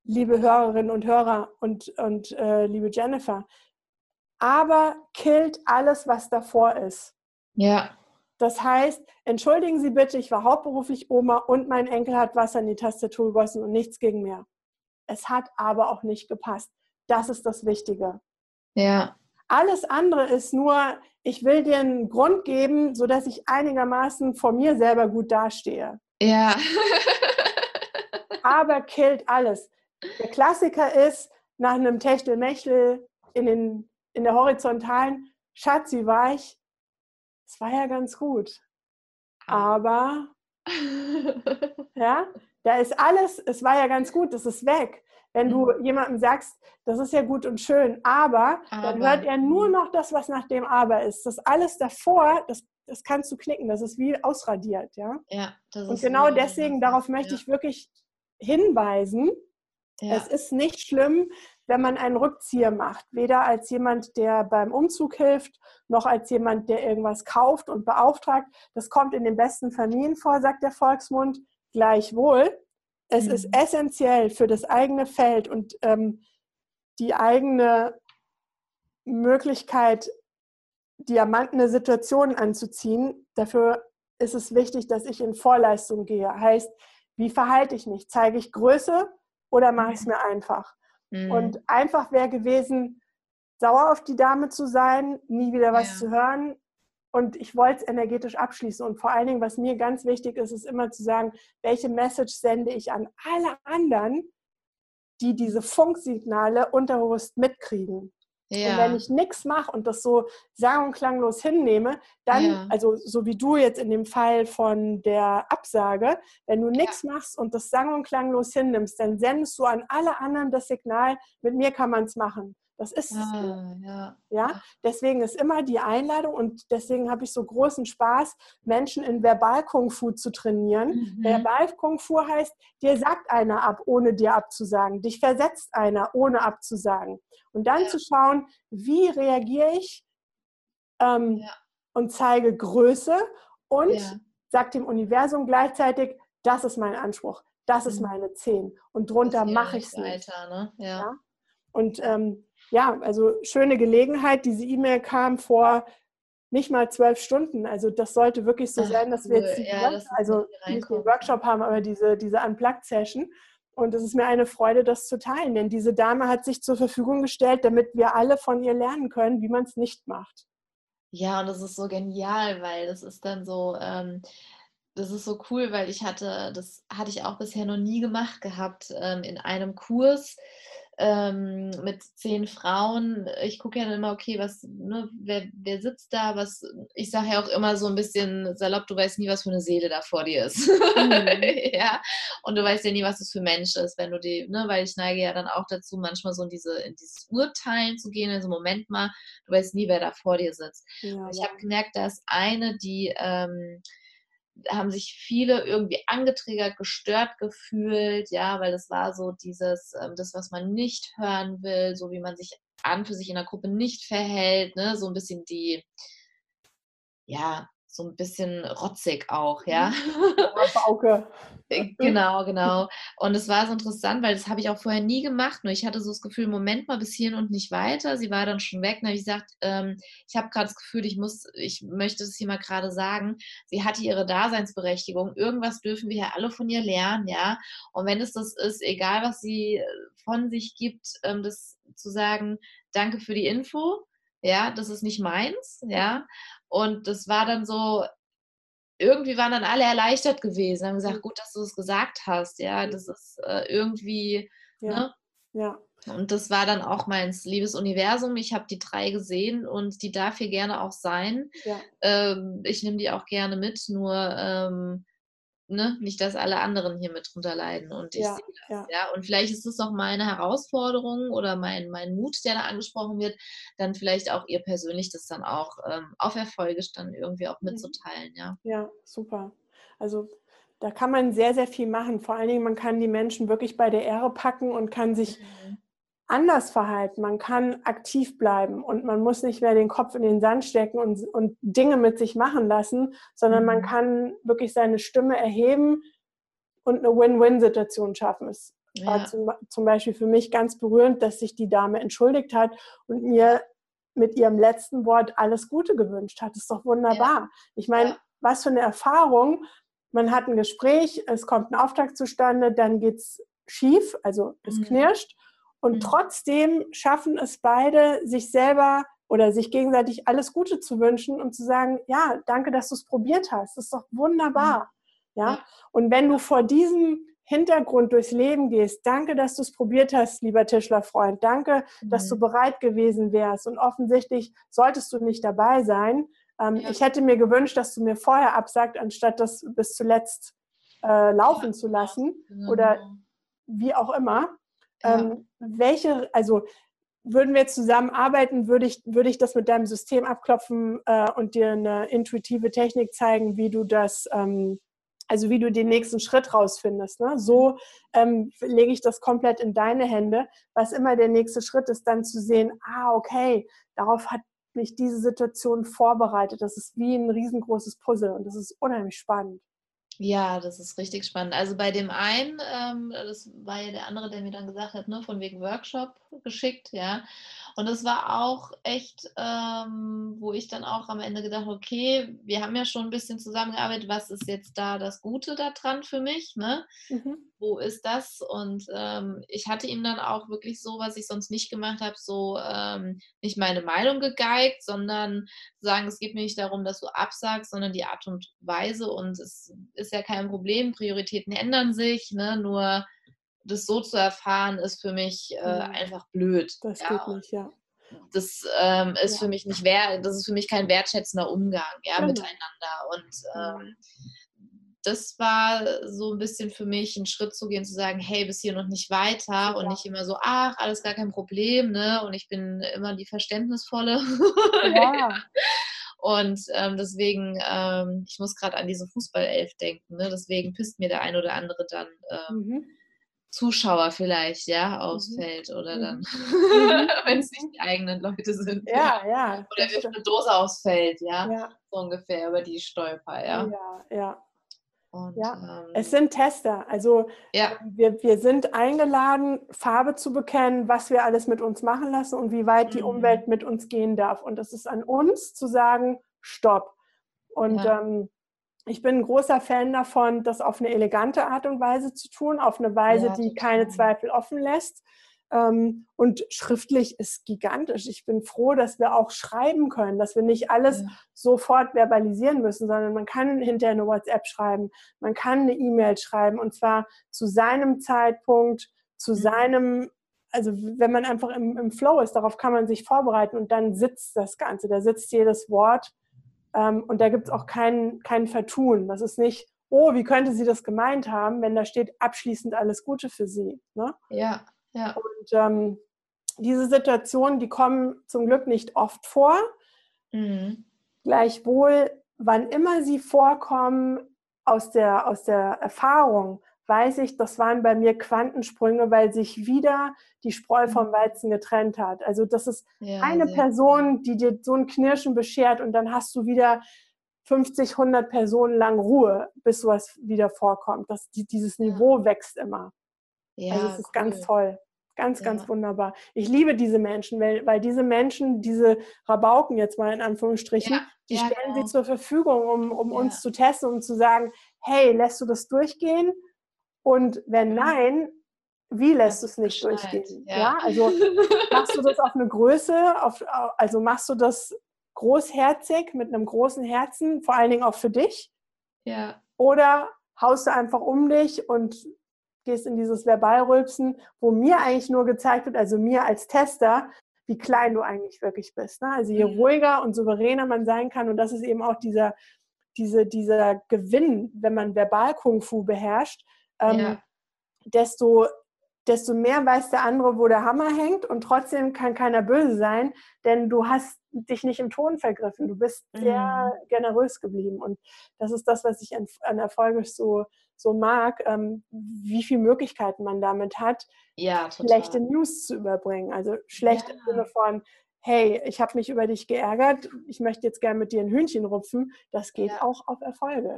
liebe Hörerinnen und Hörer und, und äh, liebe Jennifer. Aber killt alles, was davor ist. Ja. Das heißt, entschuldigen Sie bitte, ich war hauptberuflich Oma und mein Enkel hat Wasser in die Tastatur gegossen und nichts ging mehr. Es hat aber auch nicht gepasst. Das ist das Wichtige. Ja. Alles andere ist nur, ich will dir einen Grund geben, sodass ich einigermaßen vor mir selber gut dastehe. Ja. Aber killt alles. Der Klassiker ist, nach einem Techtelmechtel in, den, in der Horizontalen, Schatzi weich, es war ja ganz gut. Aber, ja, da ist alles, es war ja ganz gut, das ist weg. Wenn du mhm. jemandem sagst, das ist ja gut und schön, aber, aber, dann hört er nur mhm. noch das, was nach dem Aber ist. Das alles davor, das, das kannst du knicken, das ist wie ausradiert, ja. Ja, Und genau deswegen, darauf möchte ja. ich wirklich hinweisen. Ja. Es ist nicht schlimm, wenn man einen Rückzieher macht. Weder als jemand, der beim Umzug hilft, noch als jemand, der irgendwas kauft und beauftragt. Das kommt in den besten Familien vor, sagt der Volksmund. Gleichwohl, es mhm. ist essentiell für das eigene Feld und ähm, die eigene Möglichkeit, diamantene Situationen anzuziehen. Dafür ist es wichtig, dass ich in Vorleistung gehe. Heißt, wie verhalte ich mich? Zeige ich Größe oder mache ich es mhm. mir einfach? Mhm. Und einfach wäre gewesen, sauer auf die Dame zu sein, nie wieder was ja. zu hören. Und ich wollte es energetisch abschließen. Und vor allen Dingen, was mir ganz wichtig ist, ist immer zu sagen, welche Message sende ich an alle anderen, die diese Funksignale unterbewusst mitkriegen. Ja. Und wenn ich nichts mache und das so sang- und klanglos hinnehme, dann, ja. also so wie du jetzt in dem Fall von der Absage, wenn du nichts ja. machst und das sang- und klanglos hinnimmst, dann sendest du an alle anderen das Signal, mit mir kann man es machen. Das ist es. Ah, ja. ja. Deswegen ist immer die Einladung und deswegen habe ich so großen Spaß, Menschen in Verbal-Kung-Fu zu trainieren. Mhm. Verbal-Kung-Fu heißt, dir sagt einer ab, ohne dir abzusagen. Dich versetzt einer, ohne abzusagen. Und dann ja. zu schauen, wie reagiere ich ähm, ja. und zeige Größe und ja. sag dem Universum gleichzeitig, das ist mein Anspruch, das mhm. ist meine 10 und drunter mache ich es nicht. Ne? Ja. Und ähm, ja, also schöne Gelegenheit. Diese E-Mail kam vor nicht mal zwölf Stunden. Also das sollte wirklich so Ach, sein, dass cool. wir jetzt ja, Work also nicht den Workshop haben, aber diese, diese Unplugged-Session. Und es ist mir eine Freude, das zu teilen, denn diese Dame hat sich zur Verfügung gestellt, damit wir alle von ihr lernen können, wie man es nicht macht. Ja, und das ist so genial, weil das ist dann so, ähm, das ist so cool, weil ich hatte, das hatte ich auch bisher noch nie gemacht gehabt ähm, in einem Kurs ähm, mit zehn Frauen. Ich gucke ja dann immer, okay, was, ne, wer, wer sitzt da, was, ich sage ja auch immer so ein bisschen salopp, du weißt nie, was für eine Seele da vor dir ist. Mhm. ja. Und du weißt ja nie, was das für ein Mensch ist, wenn du die, ne, weil ich neige ja dann auch dazu, manchmal so in diese, in dieses Urteilen zu gehen, also Moment mal, du weißt nie, wer da vor dir sitzt. Ja, ich ja. habe gemerkt, da ist eine, die ähm, haben sich viele irgendwie angetriggert, gestört gefühlt, ja, weil das war so dieses, ähm, das, was man nicht hören will, so wie man sich an für sich in der Gruppe nicht verhält, ne, so ein bisschen die, ja, so ein bisschen rotzig auch, ja. Bauke. Äh, genau, genau. Und es war so interessant, weil das habe ich auch vorher nie gemacht. Nur ich hatte so das Gefühl, Moment mal, bis hierhin und nicht weiter. Sie war dann schon weg. Dann habe ich gesagt, ähm, ich habe gerade das Gefühl, ich muss, ich möchte es hier mal gerade sagen. Sie hatte ihre Daseinsberechtigung. Irgendwas dürfen wir ja alle von ihr lernen, ja. Und wenn es das ist, egal was sie äh, von sich gibt, ähm, das zu sagen, danke für die Info. Ja, das ist nicht meins, ja. Und das war dann so, irgendwie waren dann alle erleichtert gewesen, haben gesagt, gut, dass du es gesagt hast, ja, das ist äh, irgendwie, ja. Ne? ja. Und das war dann auch mein liebes Universum. Ich habe die drei gesehen und die darf hier gerne auch sein. Ja. Ähm, ich nehme die auch gerne mit, nur ähm, ne, nicht, dass alle anderen hier mit drunter leiden und ich ja, sehe das. Ja. ja. Und vielleicht ist es auch meine Herausforderung oder mein, mein Mut, der da angesprochen wird, dann vielleicht auch ihr persönlich das dann auch ähm, auf Erfolge dann irgendwie auch mhm. mitzuteilen. Ja, ja super. Also da kann man sehr, sehr viel machen. Vor allen Dingen, man kann die Menschen wirklich bei der Ehre packen und kann sich mhm anders verhalten. Man kann aktiv bleiben und man muss nicht mehr den Kopf in den Sand stecken und, und Dinge mit sich machen lassen, sondern man mhm. kann wirklich seine Stimme erheben und eine Win-Win-Situation schaffen. Es ja. war zum, zum Beispiel für mich ganz berührend, dass sich die Dame entschuldigt hat und mir mit ihrem letzten Wort alles Gute gewünscht hat. Das ist doch wunderbar. Ja. Ich meine, ja. was für eine Erfahrung. Man hat ein Gespräch, es kommt ein Auftrag zustande, dann geht es schief, also es mhm. Und mhm. trotzdem schaffen es beide, sich selber oder sich gegenseitig alles Gute zu wünschen und zu sagen, ja, danke, dass du es probiert hast. Das ist doch wunderbar. Ja? ja. Und wenn du vor diesem Hintergrund durchs Leben gehst, danke, dass du es probiert hast, lieber Tischlerfreund. Danke, mhm. dass du mhm. bereit gewesen wärst. Und offensichtlich solltest du nicht dabei sein. Ähm, ja. Ich hätte mir gewünscht, dass du mir vorher absagt, anstatt das bis zuletzt äh, laufen ja. zu lassen genau. oder wie auch immer. Ähm, welche, also würden wir zusammenarbeiten, würde ich, würde ich das mit deinem System abklopfen äh, und dir eine intuitive Technik zeigen, wie du das ähm, also wie du den nächsten Schritt rausfindest. Ne? So ähm, lege ich das komplett in deine Hände. Was immer der nächste Schritt ist, dann zu sehen, ah, okay, darauf hat mich diese Situation vorbereitet. Das ist wie ein riesengroßes Puzzle und das ist unheimlich spannend. Ja, das ist richtig spannend. Also bei dem einen, ähm, das war ja der andere, der mir dann gesagt hat, ne, von wegen Workshop geschickt, ja. Und das war auch echt, ähm, wo ich dann auch am Ende gedacht, okay, wir haben ja schon ein bisschen zusammengearbeitet, was ist jetzt da das Gute daran für mich, ne? Mhm. Wo ist das? Und ähm, ich hatte ihm dann auch wirklich so, was ich sonst nicht gemacht habe, so ähm, nicht meine Meinung gegeigt, sondern sagen, es geht mir nicht darum, dass du absagst, sondern die Art und Weise. Und es ist ja kein Problem, Prioritäten ändern sich, ne? Nur das so zu erfahren, ist für mich äh, mhm. einfach blöd. Das ja. geht nicht, ja. Das ähm, ist ja. für mich nicht wert, das ist für mich kein wertschätzender Umgang, ja, genau. miteinander. Und ähm, das war so ein bisschen für mich ein Schritt zu gehen, zu sagen, hey, bis hier noch nicht weiter ja. und nicht immer so, ach, alles gar kein Problem, ne? Und ich bin immer die Verständnisvolle. Ja. Und ähm, deswegen, ähm, ich muss gerade an diese Fußballelf denken, ne? deswegen pisst mir der ein oder andere dann ähm, mhm. Zuschauer vielleicht, ja, mhm. ausfällt oder mhm. dann, mhm. wenn es nicht die eigenen Leute sind. Ja, ja. Oder wenn eine Dose ausfällt, ja? ja, so ungefähr über die Stolper, ja. Ja, ja. Und, ja. Ähm, es sind Tester. Also ja. wir, wir sind eingeladen, Farbe zu bekennen, was wir alles mit uns machen lassen und wie weit mhm. die Umwelt mit uns gehen darf. Und es ist an uns zu sagen, stopp. Und ja. ähm, ich bin ein großer Fan davon, das auf eine elegante Art und Weise zu tun, auf eine Weise, ja, die keine Zweifel offen lässt. Ähm, und schriftlich ist gigantisch. Ich bin froh, dass wir auch schreiben können, dass wir nicht alles ja. sofort verbalisieren müssen, sondern man kann hinterher eine WhatsApp schreiben, man kann eine E-Mail schreiben und zwar zu seinem Zeitpunkt, zu mhm. seinem, also wenn man einfach im, im Flow ist, darauf kann man sich vorbereiten und dann sitzt das Ganze, da sitzt jedes Wort und da gibt es auch kein, kein Vertun. Das ist nicht, oh, wie könnte sie das gemeint haben, wenn da steht abschließend alles Gute für sie. Ne? Ja, ja. Und ähm, diese Situationen, die kommen zum Glück nicht oft vor. Mhm. Gleichwohl, wann immer sie vorkommen, aus der, aus der Erfahrung weiß ich, das waren bei mir Quantensprünge, weil sich wieder die Spreu mhm. vom Weizen getrennt hat. Also das ist ja, eine Person, die dir so ein Knirschen beschert und dann hast du wieder 50, 100 Personen lang Ruhe, bis sowas wieder vorkommt. Das, die, dieses Niveau ja. wächst immer. Ja, also es ist cool. ganz toll. Ganz, ganz ja. wunderbar. Ich liebe diese Menschen, weil, weil diese Menschen, diese Rabauken jetzt mal in Anführungsstrichen, ja. die ja, stellen genau. sie zur Verfügung, um, um uns zu testen, um zu sagen, hey, lässt du das durchgehen? Und wenn nein, wie lässt du es nicht durchgehen? Ja. ja. also machst du das auf eine Größe, auf, also machst du das großherzig mit einem großen Herzen, vor allen Dingen auch für dich? Ja. Oder haust du einfach um dich und gehst in dieses Verbalrülpsen, wo mir eigentlich nur gezeigt wird, also mir als Tester, wie klein du eigentlich wirklich bist. Ne? Also je mhm. ruhiger und souveräner man sein kann, und das ist eben auch dieser, diese, dieser Gewinn, wenn man Verbal-Kung-Fu beherrscht, ähm, ja. desto, desto mehr weiß der andere, wo der Hammer hängt und trotzdem kann keiner böse sein, denn du hast dich nicht im Ton vergriffen. Du bist sehr mhm. generös geblieben und das ist das, was ich an, an Erfolge so, so mag, ähm, wie viele Möglichkeiten man damit hat, ja, schlechte News zu überbringen. Also schlecht ja. im Sinne von, hey, ich habe mich über dich geärgert, ich möchte jetzt gerne mit dir ein Hühnchen rupfen. Das geht ja. auch auf Erfolge.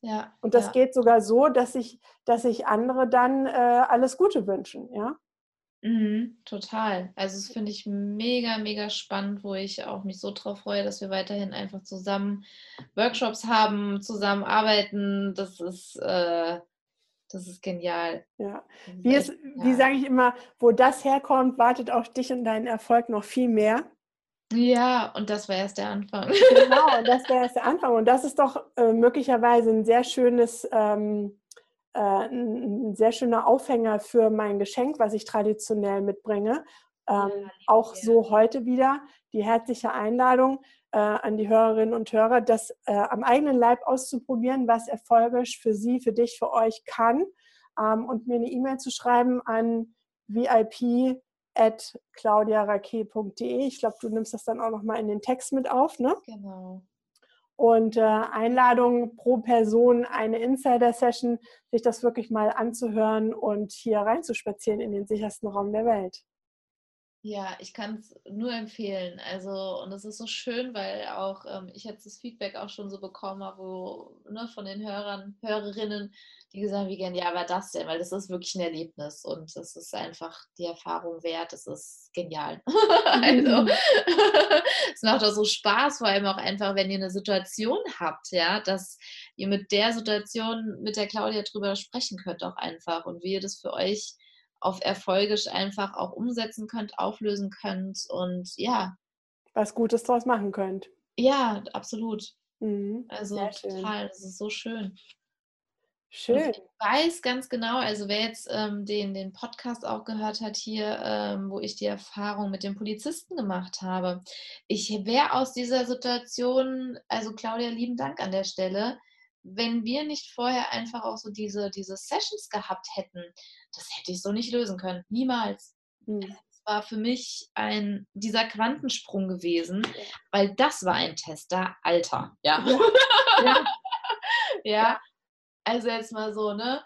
Ja, und das ja. geht sogar so, dass sich dass ich andere dann äh, alles Gute wünschen, ja. Mhm, total. Also das finde ich mega, mega spannend, wo ich auch mich so drauf freue, dass wir weiterhin einfach zusammen Workshops haben, zusammen arbeiten. Das ist, äh, das ist genial. Ja. Wie, wie sage ich immer, wo das herkommt, wartet auf dich und deinen Erfolg noch viel mehr. Ja, und das war erst der Anfang. Genau, das wäre erst der Anfang. Und das ist doch äh, möglicherweise ein sehr schönes, ähm, äh, ein sehr schöner Aufhänger für mein Geschenk, was ich traditionell mitbringe. Ähm, ja, auch so heute wieder die herzliche Einladung äh, an die Hörerinnen und Hörer, das äh, am eigenen Leib auszuprobieren, was erfolgisch für Sie, für dich, für euch kann. Ähm, und mir eine E-Mail zu schreiben an VIP at claudiarake.de. Ich glaube, du nimmst das dann auch nochmal in den Text mit auf, ne? Genau. Und äh, Einladung pro Person eine Insider-Session, sich das wirklich mal anzuhören und hier reinzuspazieren in den sichersten Raum der Welt. Ja, ich kann es nur empfehlen. Also, und es ist so schön, weil auch ähm, ich jetzt das Feedback auch schon so bekommen habe, wo, ne, von den Hörern, Hörerinnen, die gesagt haben, wie genial war das denn? Weil das ist wirklich ein Erlebnis und das ist einfach die Erfahrung wert. Das ist genial. also, es macht auch so Spaß, vor allem auch einfach, wenn ihr eine Situation habt, ja, dass ihr mit der Situation mit der Claudia drüber sprechen könnt, auch einfach und wie ihr das für euch auf erfolgisch einfach auch umsetzen könnt, auflösen könnt und ja. Was Gutes draus machen könnt. Ja, absolut. Mhm, also total, das ist so schön. Schön. ich weiß ganz genau, also wer jetzt ähm, den, den Podcast auch gehört hat hier, ähm, wo ich die Erfahrung mit dem Polizisten gemacht habe, ich wäre aus dieser Situation, also Claudia, lieben Dank an der Stelle, wenn wir nicht vorher einfach auch so diese, diese Sessions gehabt hätten, das hätte ich so nicht lösen können. Niemals. Mhm. Das war für mich ein, dieser Quantensprung gewesen, weil das war ein Tester, Alter. Ja. Ja. ja. ja. Also jetzt mal so, ne?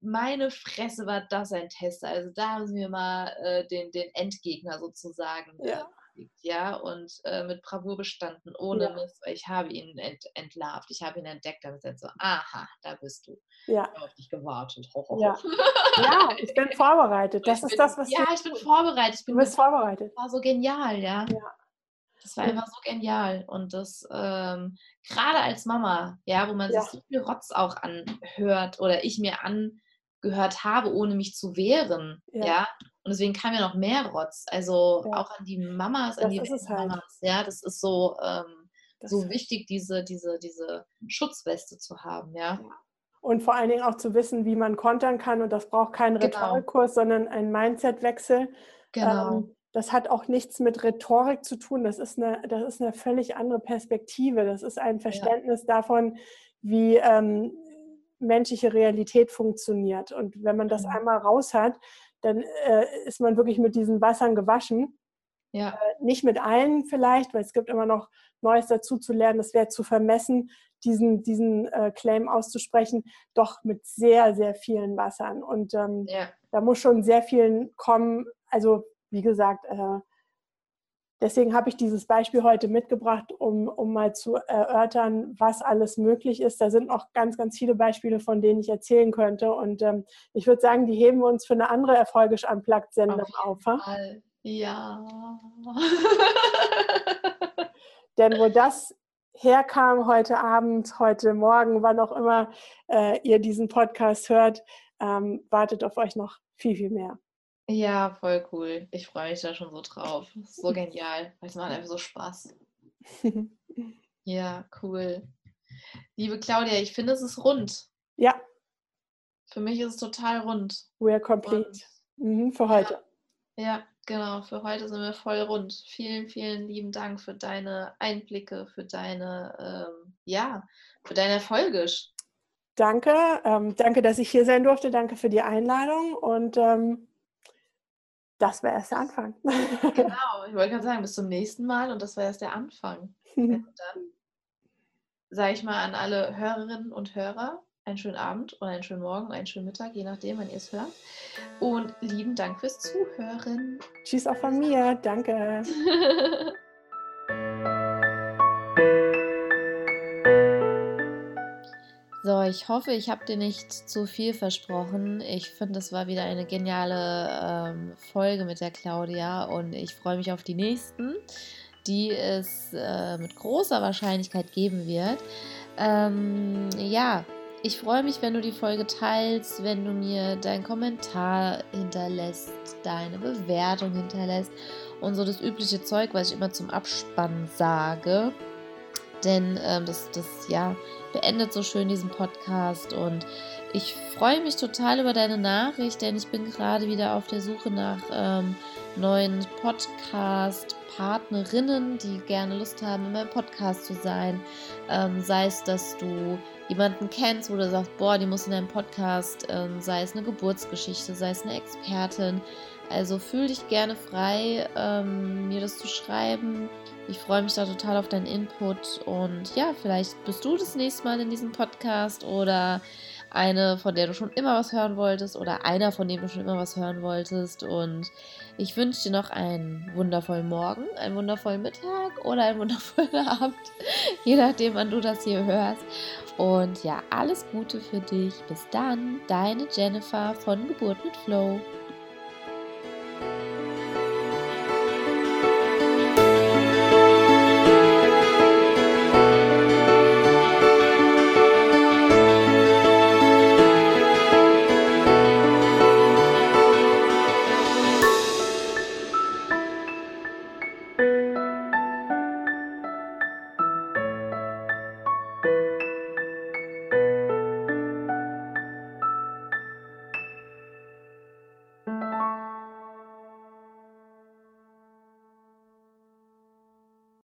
Meine Fresse war das ein Tester. Also da haben sie mir mal äh, den, den Endgegner sozusagen ja liegt, ja, und äh, mit Bravour bestanden, ohne ja. Mist. Ich habe ihn ent entlarvt, ich habe ihn entdeckt, dann ist so, aha, da bist du. Ja. Ich habe auf dich gewartet. Ho, ho, Ja. ja. ich bin vorbereitet. Das ich ist bin, das, was Ja, ich bin vorbereitet. Ich bin du bist vorbereitet. Das war so genial, ja. Ja. Das war einfach so genial. Und das, ähm, gerade als Mama, ja, wo man ja. sich so viel Rotz auch anhört oder ich mir angehört habe, ohne mich zu wehren, ja. ja? Und deswegen kam ja noch mehr Rotz. Also ja. auch an die Mamas, das an die halt. Mamas. Ja, das ist so, ähm, so wichtig, diese, diese, diese Schutzweste zu haben, ja. Und vor allen Dingen auch zu wissen, wie man kontern kann. Und das braucht keinen genau. Rhetorikkurs, genau. sondern einen Mindsetwechsel. Genau. Ähm, das hat auch nichts mit Rhetorik zu tun. Das ist eine, das ist eine völlig andere Perspektive. Das ist ein Verständnis ja. davon, wie ähm, menschliche Realität funktioniert. Und wenn man das mhm. einmal raus hat, dann äh, ist man wirklich mit diesen Wassern gewaschen. Ja. Äh, nicht mit allen vielleicht, weil es gibt immer noch Neues dazu zu lernen. Das wäre zu vermessen, diesen, diesen äh, Claim auszusprechen, doch mit sehr, sehr vielen Wassern. Und ähm, ja. da muss schon sehr viel kommen. Also wie gesagt, äh, Deswegen habe ich dieses Beispiel heute mitgebracht, um, um mal zu erörtern, was alles möglich ist. Da sind noch ganz, ganz viele Beispiele, von denen ich erzählen könnte. Und ähm, ich würde sagen, die heben wir uns für eine andere erfolgisch Unplugged-Sendung auf. auf ja. Denn wo das herkam heute Abend, heute Morgen, wann auch immer äh, ihr diesen Podcast hört, ähm, wartet auf euch noch viel, viel mehr. Ja, voll cool. Ich freue mich da schon so drauf. So genial. Es macht einfach so Spaß. Ja, cool. Liebe Claudia, ich finde, es ist rund. Ja. Für mich ist es total rund. We are complete. Mhm, für heute. Ja, ja, genau. Für heute sind wir voll rund. Vielen, vielen lieben Dank für deine Einblicke, für deine, ähm, ja, für deine Erfolge. Danke. Ähm, danke, dass ich hier sein durfte. Danke für die Einladung und ähm, das wäre erst der Anfang. Genau, ich wollte gerade sagen, bis zum nächsten Mal und das war erst der Anfang. dann sage ich mal an alle Hörerinnen und Hörer einen schönen Abend oder einen schönen Morgen, einen schönen Mittag, je nachdem, wann ihr es hört. Und lieben Dank fürs Zuhören. Tschüss auch von mir. Danke. ich hoffe, ich habe dir nicht zu viel versprochen. Ich finde, es war wieder eine geniale ähm, Folge mit der Claudia und ich freue mich auf die nächsten, die es äh, mit großer Wahrscheinlichkeit geben wird. Ähm, ja, Ich freue mich, wenn du die Folge teilst, wenn du mir deinen Kommentar hinterlässt, deine Bewertung hinterlässt und so das übliche Zeug, was ich immer zum Abspann sage. Denn ähm, das, das ja beendet so schön diesen Podcast und ich freue mich total über deine Nachricht, denn ich bin gerade wieder auf der Suche nach ähm, neuen Podcast-Partnerinnen, die gerne Lust haben, in meinem Podcast zu sein. Ähm, sei es, dass du jemanden kennst, wo du sagst, boah, die muss in deinem Podcast, ähm, sei es eine Geburtsgeschichte, sei es eine Expertin. Also fühl dich gerne frei, ähm, mir das zu schreiben. Ich freue mich da total auf deinen Input und ja, vielleicht bist du das nächste Mal in diesem Podcast oder eine, von der du schon immer was hören wolltest oder einer, von dem du schon immer was hören wolltest. Und ich wünsche dir noch einen wundervollen Morgen, einen wundervollen Mittag oder einen wundervollen Abend, je nachdem, wann du das hier hörst. Und ja, alles Gute für dich. Bis dann, deine Jennifer von Geburt mit Flow.